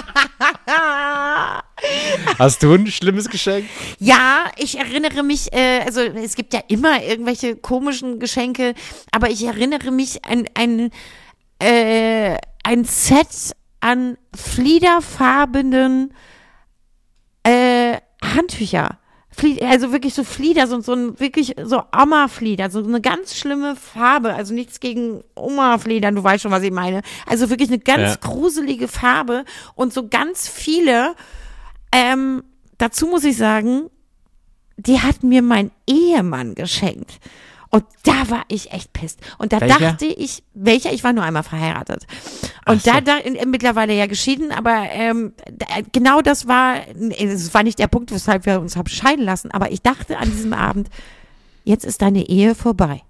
Hast du ein schlimmes Geschenk? Ja, ich erinnere mich, äh, also es gibt ja immer irgendwelche komischen Geschenke, aber ich erinnere mich an ein, äh, ein Set an fliederfarbenen äh, Handtücher. Also wirklich so Flieder, so, so ein wirklich so Oma-Flieder, so eine ganz schlimme Farbe. Also nichts gegen Oma-Fliedern, du weißt schon, was ich meine. Also wirklich eine ganz Ja. gruselige Farbe und so ganz viele. Ähm, dazu muss ich sagen, die hat mir mein Ehemann geschenkt. Und da war ich echt pisst. Und da Welcher? dachte ich, welcher? Ich war nur einmal verheiratet. Und da, da in, mittlerweile ja geschieden, aber ähm, da, genau das war, es war nicht der Punkt, weshalb wir uns haben scheiden lassen. Aber ich dachte an diesem Abend, jetzt ist deine Ehe vorbei.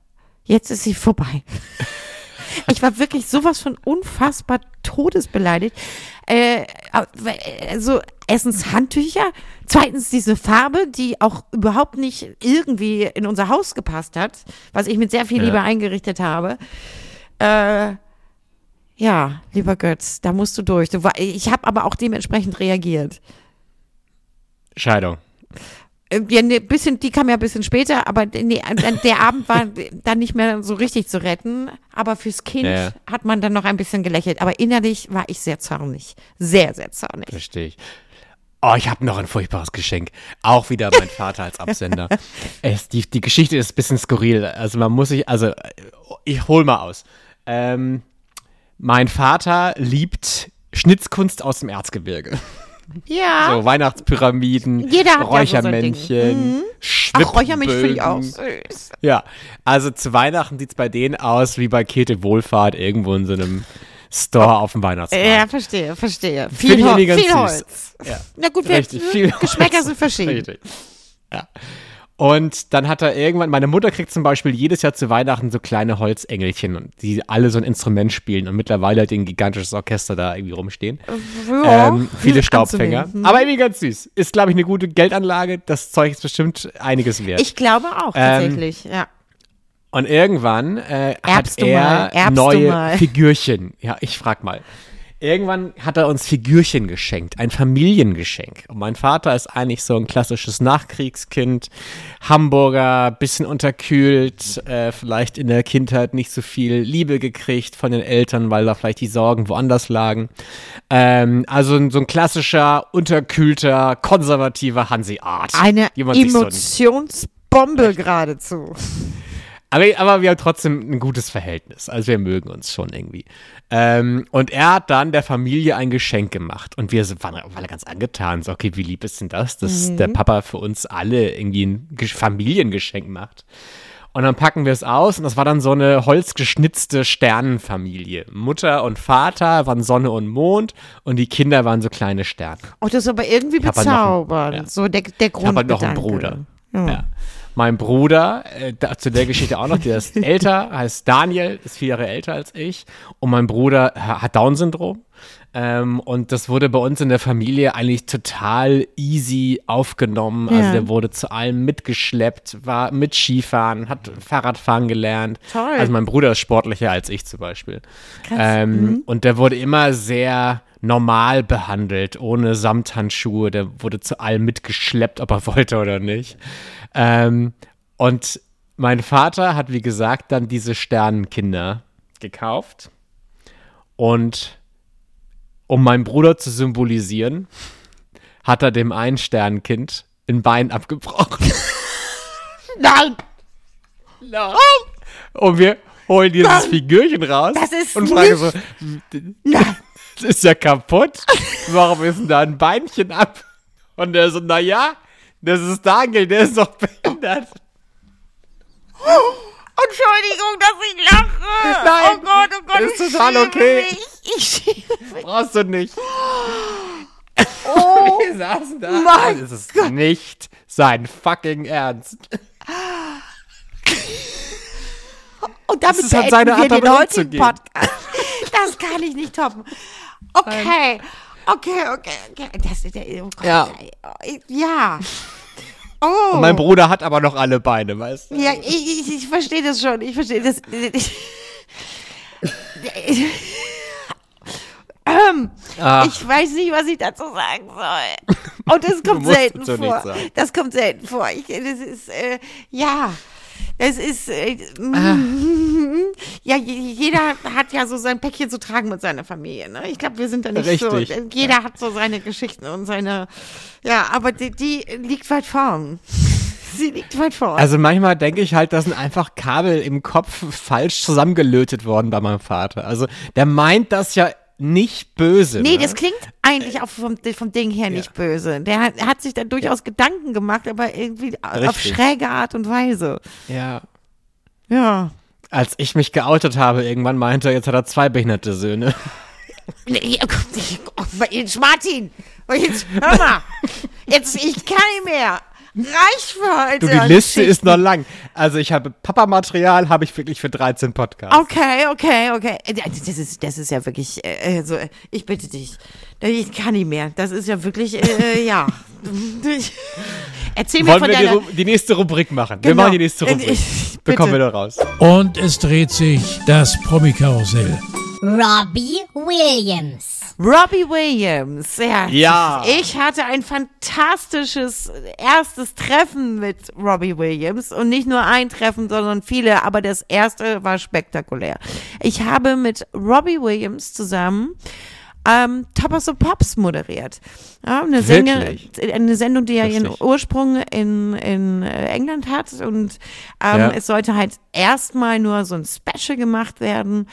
Jetzt ist sie vorbei. Ich war wirklich sowas von unfassbar todesbeleidigt. Äh, also erstens Handtücher, zweitens diese Farbe, die auch überhaupt nicht irgendwie in unser Haus gepasst hat, was ich mit sehr viel Ja. Liebe eingerichtet habe. Äh, ja, lieber Götz, da musst du durch. Du, ich habe aber auch dementsprechend reagiert. Scheidung. Äh, Ja, ne, bisschen, die kam ja ein bisschen später, aber nee, der Abend war dann nicht mehr so richtig zu retten. Aber fürs Kind ja. hat man dann noch ein bisschen gelächelt. Aber innerlich war ich sehr zornig. Sehr, sehr zornig. Verstehe ich. Oh, ich habe noch ein furchtbares Geschenk. Auch wieder mein Vater als Absender. es, die, die Geschichte ist ein bisschen skurril. Also man muss sich, also ich hol mal aus. Ähm, mein Vater liebt Schnitzkunst aus dem Erzgebirge. Ja. So Weihnachtspyramiden, Jeder hat ja so Räuchermännchen, Ding. Ach, Räuchermilch finde ich auch süß. Ja, also zu Weihnachten sieht es bei denen aus wie bei Käthe Wohlfahrt irgendwo in so einem Store auf dem Weihnachtsmarkt. Ja, verstehe, verstehe. Viel, Hol viel. Holz. Ja. Na gut, wir, Richtig, viel Geschmäcker Holz. sind verschieden. Richtig. Ja. Und dann hat er irgendwann, meine Mutter kriegt zum Beispiel jedes Jahr zu Weihnachten so kleine Holzengelchen, die alle so ein Instrument spielen und mittlerweile hat ein gigantisches Orchester da irgendwie rumstehen. Ja, ähm, viele. Staubfänger. Aber irgendwie ganz süß. Ist, glaube ich, eine gute Geldanlage. Das Zeug ist bestimmt einiges wert. Ich glaube auch, Ähm, tatsächlich, ja. Und irgendwann äh, hat er neue. Figürchen. Ja, ich frag mal. Irgendwann hat er uns Figürchen geschenkt, ein Familiengeschenk. Und mein Vater ist eigentlich so ein klassisches Nachkriegskind, Hamburger, bisschen unterkühlt, äh, vielleicht in der Kindheit nicht so viel Liebe gekriegt von den Eltern, weil da vielleicht die Sorgen woanders lagen. Ähm, also so ein klassischer, unterkühlter, konservativer Hanseat. Eine sich so Emotionsbombe geradezu. Aber, aber wir haben trotzdem ein gutes Verhältnis. Also wir mögen uns schon irgendwie. Ähm, und er hat dann der Familie ein Geschenk gemacht. Und wir waren alle ganz angetan. So, okay, wie lieb ist denn das, dass der Papa für uns alle irgendwie ein Gesch- Familiengeschenk macht. Und dann packen wir es aus und das war dann so eine holzgeschnitzte Sternenfamilie. Mutter und Vater waren Sonne und Mond und die Kinder waren so kleine Sterne. Oh, das ist aber irgendwie halt bezaubernd. ja. So der, der Ich habe halt noch einen. Bruder. Ja. Mein Bruder, äh, da, zu der Geschichte auch noch, der ist älter, heißt Daniel, ist vier Jahre älter als ich. Und mein Bruder ha- hat Down-Syndrom. Ähm, und das wurde bei uns in der Familie eigentlich total easy aufgenommen. Also Ja. der wurde zu allem mitgeschleppt, war mit Skifahren, hat Fahrradfahren gelernt. Toll. Also mein Bruder ist sportlicher als ich zum Beispiel. Krass. Ähm, Mhm. Und der wurde immer sehr normal behandelt, ohne Samthandschuhe. Der wurde zu allem mitgeschleppt, ob er wollte oder nicht. Ähm, und mein Vater hat, wie gesagt, dann diese Sternenkinder gekauft. Und um meinen Bruder zu symbolisieren, hat er dem einen ein Bein abgebrochen. Nein! Und wir holen dieses Figürchen raus Das ist und fragen so, Nein! das ist ja kaputt. Warum ist denn da ein Beinchen ab? Und er so, naja, das ist Daniel, der ist doch behindert. Entschuldigung, dass ich lache. Nein, oh Gott, oh Gott, ist ich total okay. Mich. Ich schäme mich. Brauchst du nicht. Oh, Wir saßen da. Mein das ist nicht sein fucking Ernst. und damit ist halt seine Art, wir den heutigen. Podcast. Das kann ich nicht toppen. Okay, okay, okay, okay. Das, oh Gott, Ja. ey, Ja. Oh. Und mein Bruder hat aber noch alle Beine, weißt du? Ja, ich, ich, ich verstehe das schon. Ich verstehe das. ähm, Ach. ich weiß nicht, was ich dazu sagen soll. Und das kommt selten vor. Das kommt selten vor. Ich, das ist, äh, ja. Das ist, äh, Ah. ja, je- jeder hat ja so sein Päckchen zu tragen mit seiner Familie. Ne? Ich glaube, wir sind da nicht Richtig. so. Jeder hat so seine Geschichten und seine, ja, aber die, die liegt weit vorn. Sie liegt weit vorn. Also manchmal denke ich halt, da sind einfach Kabel im Kopf falsch zusammengelötet worden bei meinem Vater. Also der meint das ja nicht böse. Nee, ne? das klingt eigentlich auch vom, vom Ding her nicht böse. Der hat, hat sich da durchaus Gedanken gemacht, aber irgendwie auf Richtig. schräge Art und Weise. Ja. Ja. Als ich mich geoutet habe, irgendwann meinte er, jetzt hat er zwei behinderte Söhne. Oh, Jetzt Martin, jetzt hör mal. Jetzt, ich kann nicht mehr. Heute. Du, die Liste ist noch lang. Also ich habe Papa-Material, habe ich wirklich für 13 Podcasts. Okay, okay, okay. Das ist, das ist ja wirklich, äh, also, ich bitte dich. Ich kann nicht mehr. Das ist ja wirklich, äh, ja. Erzähl mir Wollen von wir die, die nächste Rubrik machen? Wir Genau. machen die nächste Äh, Rubrik. ich- Bekommen wir da raus. Und es dreht sich das Promi-Karussell. Robbie Williams. Robbie Williams, ja. Ja. Ich hatte ein fantastisches erstes Treffen mit Robbie Williams und nicht nur ein Treffen, sondern viele, aber das erste war spektakulär. Ich habe mit Robbie Williams zusammen ähm, Top of the Pops moderiert. Ja, eine, Sänge, Wirklich? eine Sendung, die ja ihren. Ursprung in, in äh, England hat und ähm, Ja. es sollte halt erstmal nur so ein Special gemacht werden,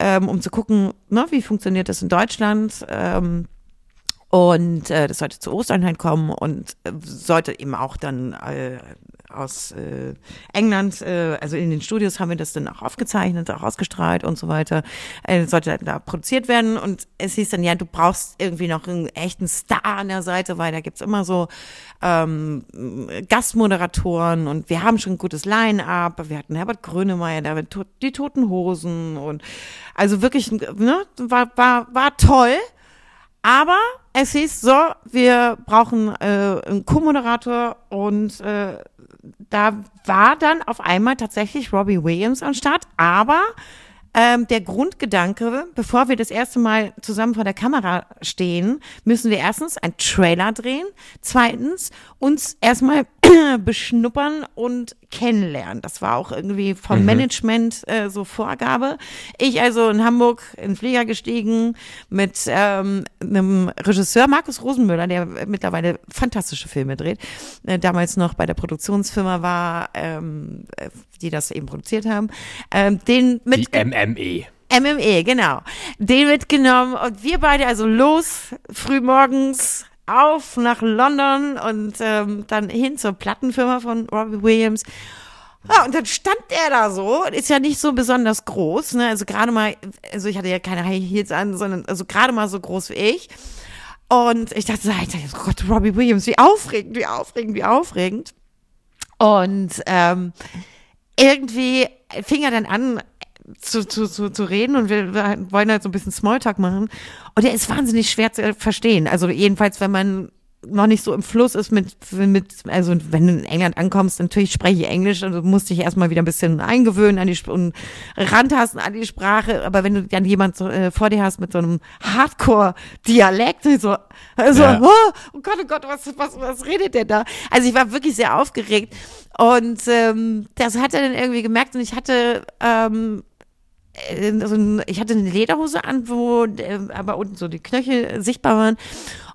ähm, um zu gucken, ne, wie funktioniert das in Deutschland. Ähm, und äh, das sollte zu Ostern halt kommen und äh, sollte eben auch dann äh, aus äh, England, äh, also in den Studios haben wir das dann auch aufgezeichnet, auch ausgestrahlt und so weiter. Äh, sollte dann da produziert werden und es hieß dann, ja, du brauchst irgendwie noch einen echten Star an der Seite, weil da gibt's immer so ähm, Gastmoderatoren und wir haben schon ein gutes Line-up. Wir hatten Herbert Grönemeyer, da die Toten Hosen und also wirklich, ne, war, war, war toll. Aber es hieß so, wir brauchen äh, einen Co-Moderator und äh, da war dann auf einmal tatsächlich Robbie Williams am Start, aber ähm, der Grundgedanke, bevor wir das erste Mal zusammen vor der Kamera stehen, müssen wir erstens einen Trailer drehen, zweitens uns erstmal beschnuppern und kennenlernen. Das war auch irgendwie vom Management äh, so Vorgabe. Ich also in Hamburg in den Flieger gestiegen mit ähm, einem Regisseur, Markus Rosenmüller, der mittlerweile fantastische Filme dreht, äh, damals noch bei der Produktionsfirma war, ähm, äh, die das eben produziert haben, ähm, den mit Die MME. MME, genau. Den mitgenommen und wir beide also los, frühmorgens auf nach London und ähm, dann hin zur Plattenfirma von Robbie Williams. Ja, und dann stand er da so, ist ja nicht so besonders groß, ne? Also gerade mal, also ich hatte ja keine High Heels an, sondern also gerade mal so groß wie ich. Und ich dachte, Alter, oh Gott, Robbie Williams, wie aufregend, wie aufregend, wie aufregend. Und ähm, irgendwie fing er dann an, zu, zu, zu, zu reden und wir, wir wollen halt so ein bisschen Smalltalk machen. Und der ist wahnsinnig schwer zu verstehen. Also jedenfalls, wenn man noch nicht so im Fluss ist mit, mit, also wenn du in England ankommst, natürlich spreche ich Englisch und du musst dich erstmal wieder ein bisschen eingewöhnen an die Sp- und rantasten an die Sprache. Aber wenn du dann jemand so, äh, vor dir hast mit so einem Hardcore-Dialekt, so, also, Ja. oh, oh Gott, oh Gott, was, was, was redet der da? Also ich war wirklich sehr aufgeregt und ähm, das hat er dann irgendwie gemerkt und ich hatte ähm, äh, so ein, ich hatte eine Lederhose an, wo äh, aber unten so die Knöchel sichtbar waren.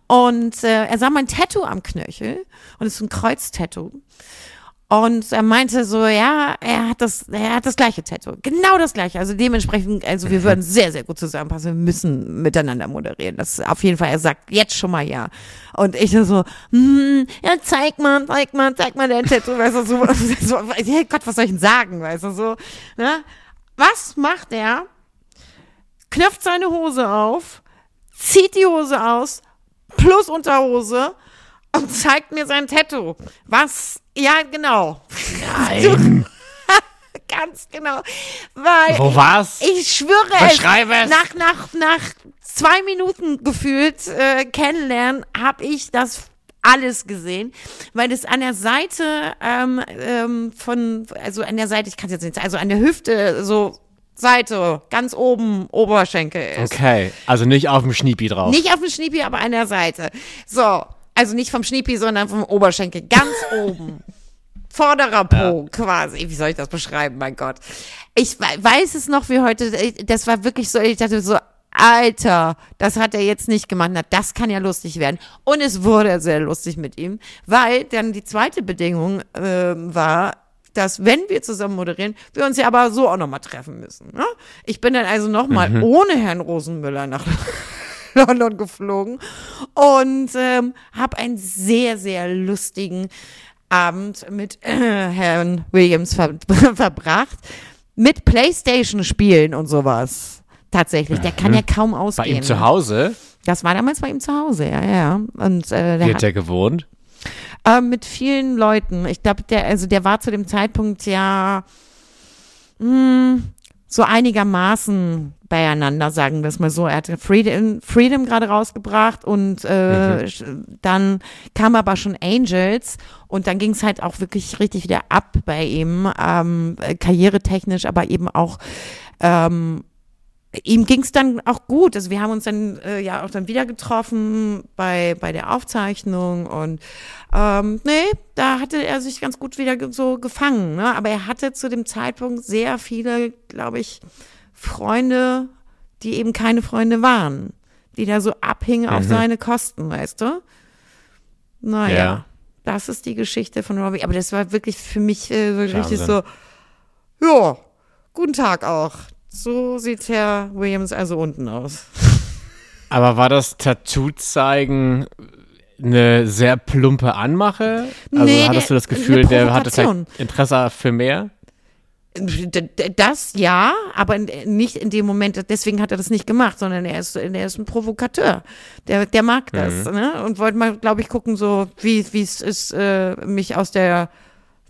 Und äh, er sah mein Tattoo am Knöchel und es ist ein Kreuztattoo. Und er meinte so, ja, er hat das, er hat das gleiche Tattoo. Genau das gleiche. Also dementsprechend, also wir würden sehr, sehr gut zusammenpassen. Wir müssen miteinander moderieren. Das ist auf jeden Fall, er sagt jetzt schon mal ja. Und ich so, hm, ja, zeig mal, zeig mal, zeig mal dein Tattoo. Weißt du, so, so Gott, was soll ich denn sagen? Weißt du, so, ne? Was macht er? Knöpft seine Hose auf, zieht die Hose aus, plus Unterhose und zeigt mir sein Tattoo. Was? Ja, genau. Nein. Ganz genau. Weil Wo war's? ich schwöre Beschreibe es. Nach, nach, nach zwei Minuten gefühlt äh, kennenlernen, habe ich das alles gesehen, weil das an der Seite ähm, ähm, von, also an der Seite, ich kann es jetzt nicht, sagen, also an der Hüfte, so Seite, ganz oben, Oberschenkel ist. Okay, also nicht auf dem Schniepi drauf. Nicht auf dem Schniepi, aber an der Seite. So, also nicht vom Schniepi, sondern vom Oberschenkel, ganz oben. Vorderer Po quasi. Wie soll ich das beschreiben, mein Gott? Ich we- weiß es noch wie heute, das war wirklich so, ich dachte so, Alter, das hat er jetzt nicht gemacht. Na, das kann ja lustig werden. Und es wurde sehr lustig mit ihm, weil dann die zweite Bedingung ähm, war, dass wenn wir zusammen moderieren, wir uns ja aber so auch nochmal treffen müssen. Ne? Ich bin dann also nochmal ohne Herrn Rosenmüller nach London geflogen und ähm, habe einen sehr, sehr lustigen Abend mit äh, Herrn Williams ver verbracht. Mit Playstation-Spielen und sowas. Tatsächlich. Der kann ja kaum Bei ausgehen. ihm zu Hause Das war damals bei ihm zu Hause, ja, ja. Und äh, der wird hat, er gewohnt. äh, mit vielen Leuten. Ich glaube, der, also der war zu dem Zeitpunkt ja mh, so einigermaßen beieinander, sagen wir es mal so. Er hatte Freedom, Freedom gerade rausgebracht und äh, sch- dann kam aber schon Angels und dann ging es halt auch wirklich richtig wieder ab bei ihm, ähm, äh, karrieretechnisch, aber eben auch ähm, ihm ging es dann auch gut. Also wir haben uns dann äh, ja auch dann wieder getroffen bei, bei der Aufzeichnung und ähm, nee, da hatte er sich ganz gut wieder ge- so gefangen. Ne? Aber er hatte zu dem Zeitpunkt sehr viele, glaube ich, Freunde, die eben keine Freunde waren, die da so abhingen auf seine Kosten, weißt du? Naja, Ja. das ist die Geschichte von Robbie. Aber das war wirklich für mich äh, so richtig so, ja, guten Tag auch. So sieht Herr Williams also unten aus. Aber war das Tattoo-Zeigen eine sehr plumpe Anmache? Also Nee, hattest du das Gefühl, der hatte vielleicht Interesse für mehr? Das ja, aber nicht in dem Moment, deswegen hat er das nicht gemacht, sondern er ist, er ist ein Provokateur. Der, der mag das, ne? Und wollte mal, glaube ich, gucken, so wie wie es ist, äh, mich aus der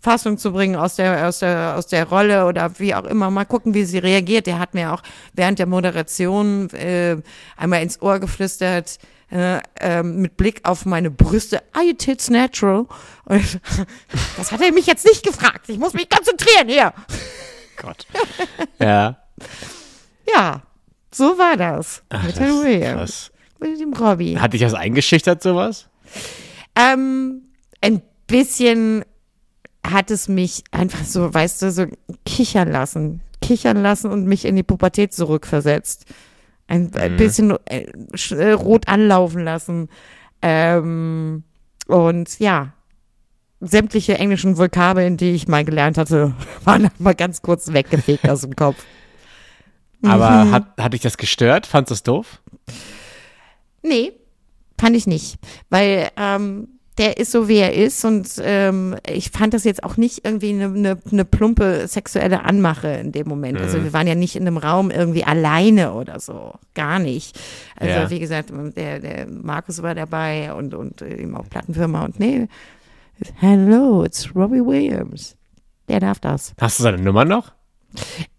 Fassung zu bringen, aus der, aus der, aus der Rolle oder wie auch immer. Mal gucken, wie sie reagiert. Der hat mir auch während der Moderation äh, einmal ins Ohr geflüstert, äh, ähm, mit Blick auf meine Brüste, you tits natural? Und das hat er mich jetzt nicht gefragt. Ich muss mich konzentrieren hier. Gott. ja. Ja, so war das. Ach, mit das krass. Mit dem Robbie. Hat dich das eingeschüchtert, sowas? Ähm, ein bisschen hat es mich einfach so, weißt du, so kichern lassen. Kichern lassen und mich in die Pubertät zurückversetzt. Ein, ein bisschen äh, äh, rot anlaufen lassen. Ähm, und ja, sämtliche englischen Vokabeln, die ich mal gelernt hatte, waren mal ganz kurz weggefegt aus dem Kopf. Aber Mhm. hat, hat dich das gestört? Fandest du es doof? Nee, fand ich nicht. Weil ähm, der ist so, wie er ist und ähm, ich fand das jetzt auch nicht irgendwie eine, eine, eine plumpe sexuelle Anmache in dem Moment. Also wir waren ja nicht in einem Raum irgendwie alleine oder so. Gar nicht. Also Ja. wie gesagt, der, der Markus war dabei und, und eben auch Plattenfirma und nee, hello, it's Robbie Williams. Der darf das. Hast du seine Nummer noch?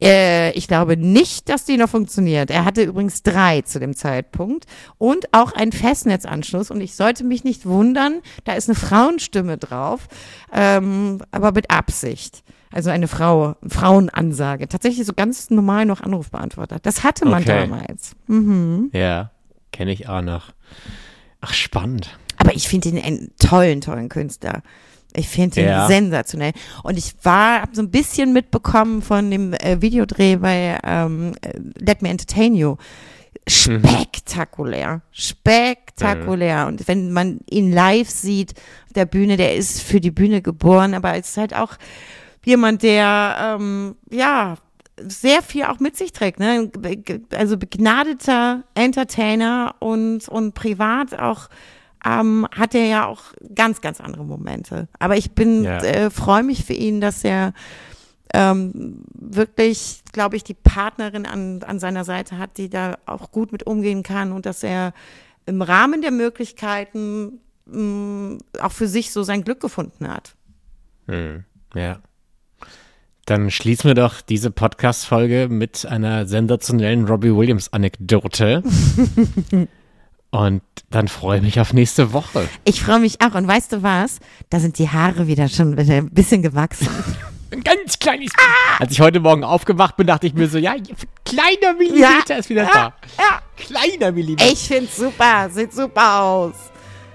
Äh, ich glaube nicht, dass die noch funktioniert. Er hatte übrigens drei zu dem Zeitpunkt und auch einen Festnetzanschluss. Und ich sollte mich nicht wundern, da ist eine Frauenstimme drauf, ähm, aber mit Absicht. Also eine Frau, Frauenansage. Tatsächlich so ganz normal noch Anrufbeantworter. Das hatte man Okay. damals. Mhm. Ja, kenne ich auch noch. Ach, spannend. Aber ich finde ihn einen tollen, tollen Künstler. Ich finde ihn Ja. sensationell. Und ich war, habe so ein bisschen mitbekommen von dem äh, Videodreh bei ähm, äh, Let Me Entertain You. Spektakulär. Spektakulär. Und wenn man ihn live sieht auf der Bühne, der ist für die Bühne geboren, aber es ist halt auch jemand, der ähm, ja sehr viel auch mit sich trägt, ne? Also begnadeter Entertainer und und privat auch ähm, hat er ja auch ganz ganz andere Momente. Aber ich bin Ja. äh, freue mich für ihn, dass er ähm, wirklich, glaube ich, die Partnerin an an seiner Seite hat, die da auch gut mit umgehen kann und dass er im Rahmen der Möglichkeiten mh, auch für sich so sein Glück gefunden hat. Hm, ja. Dann schließen wir doch diese Podcast-Folge mit einer sensationellen Robbie Williams-Anekdote. Und dann freue ich mich auf nächste Woche. Ich freue mich auch. Und weißt du was? Da sind die Haare wieder schon ein bisschen gewachsen. Ein ganz kleines bisschen. Als ich heute Morgen aufgewacht bin, dachte ich mir so, ja, kleiner Millimeter Ja. ist wieder Ja. da. Ja. Kleiner Millimeter. Ich find's super. Sieht super aus.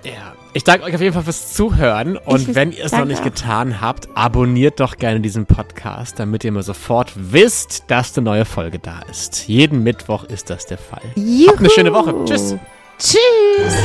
Ja. Ich danke euch auf jeden Fall fürs Zuhören. Und Ich wenn ihr es noch nicht getan habt, abonniert doch gerne diesen Podcast, damit ihr mir sofort wisst, dass eine neue Folge da ist. Jeden Mittwoch ist das der Fall. Juhu. Habt eine schöne Woche. Tschüss. Tschüss.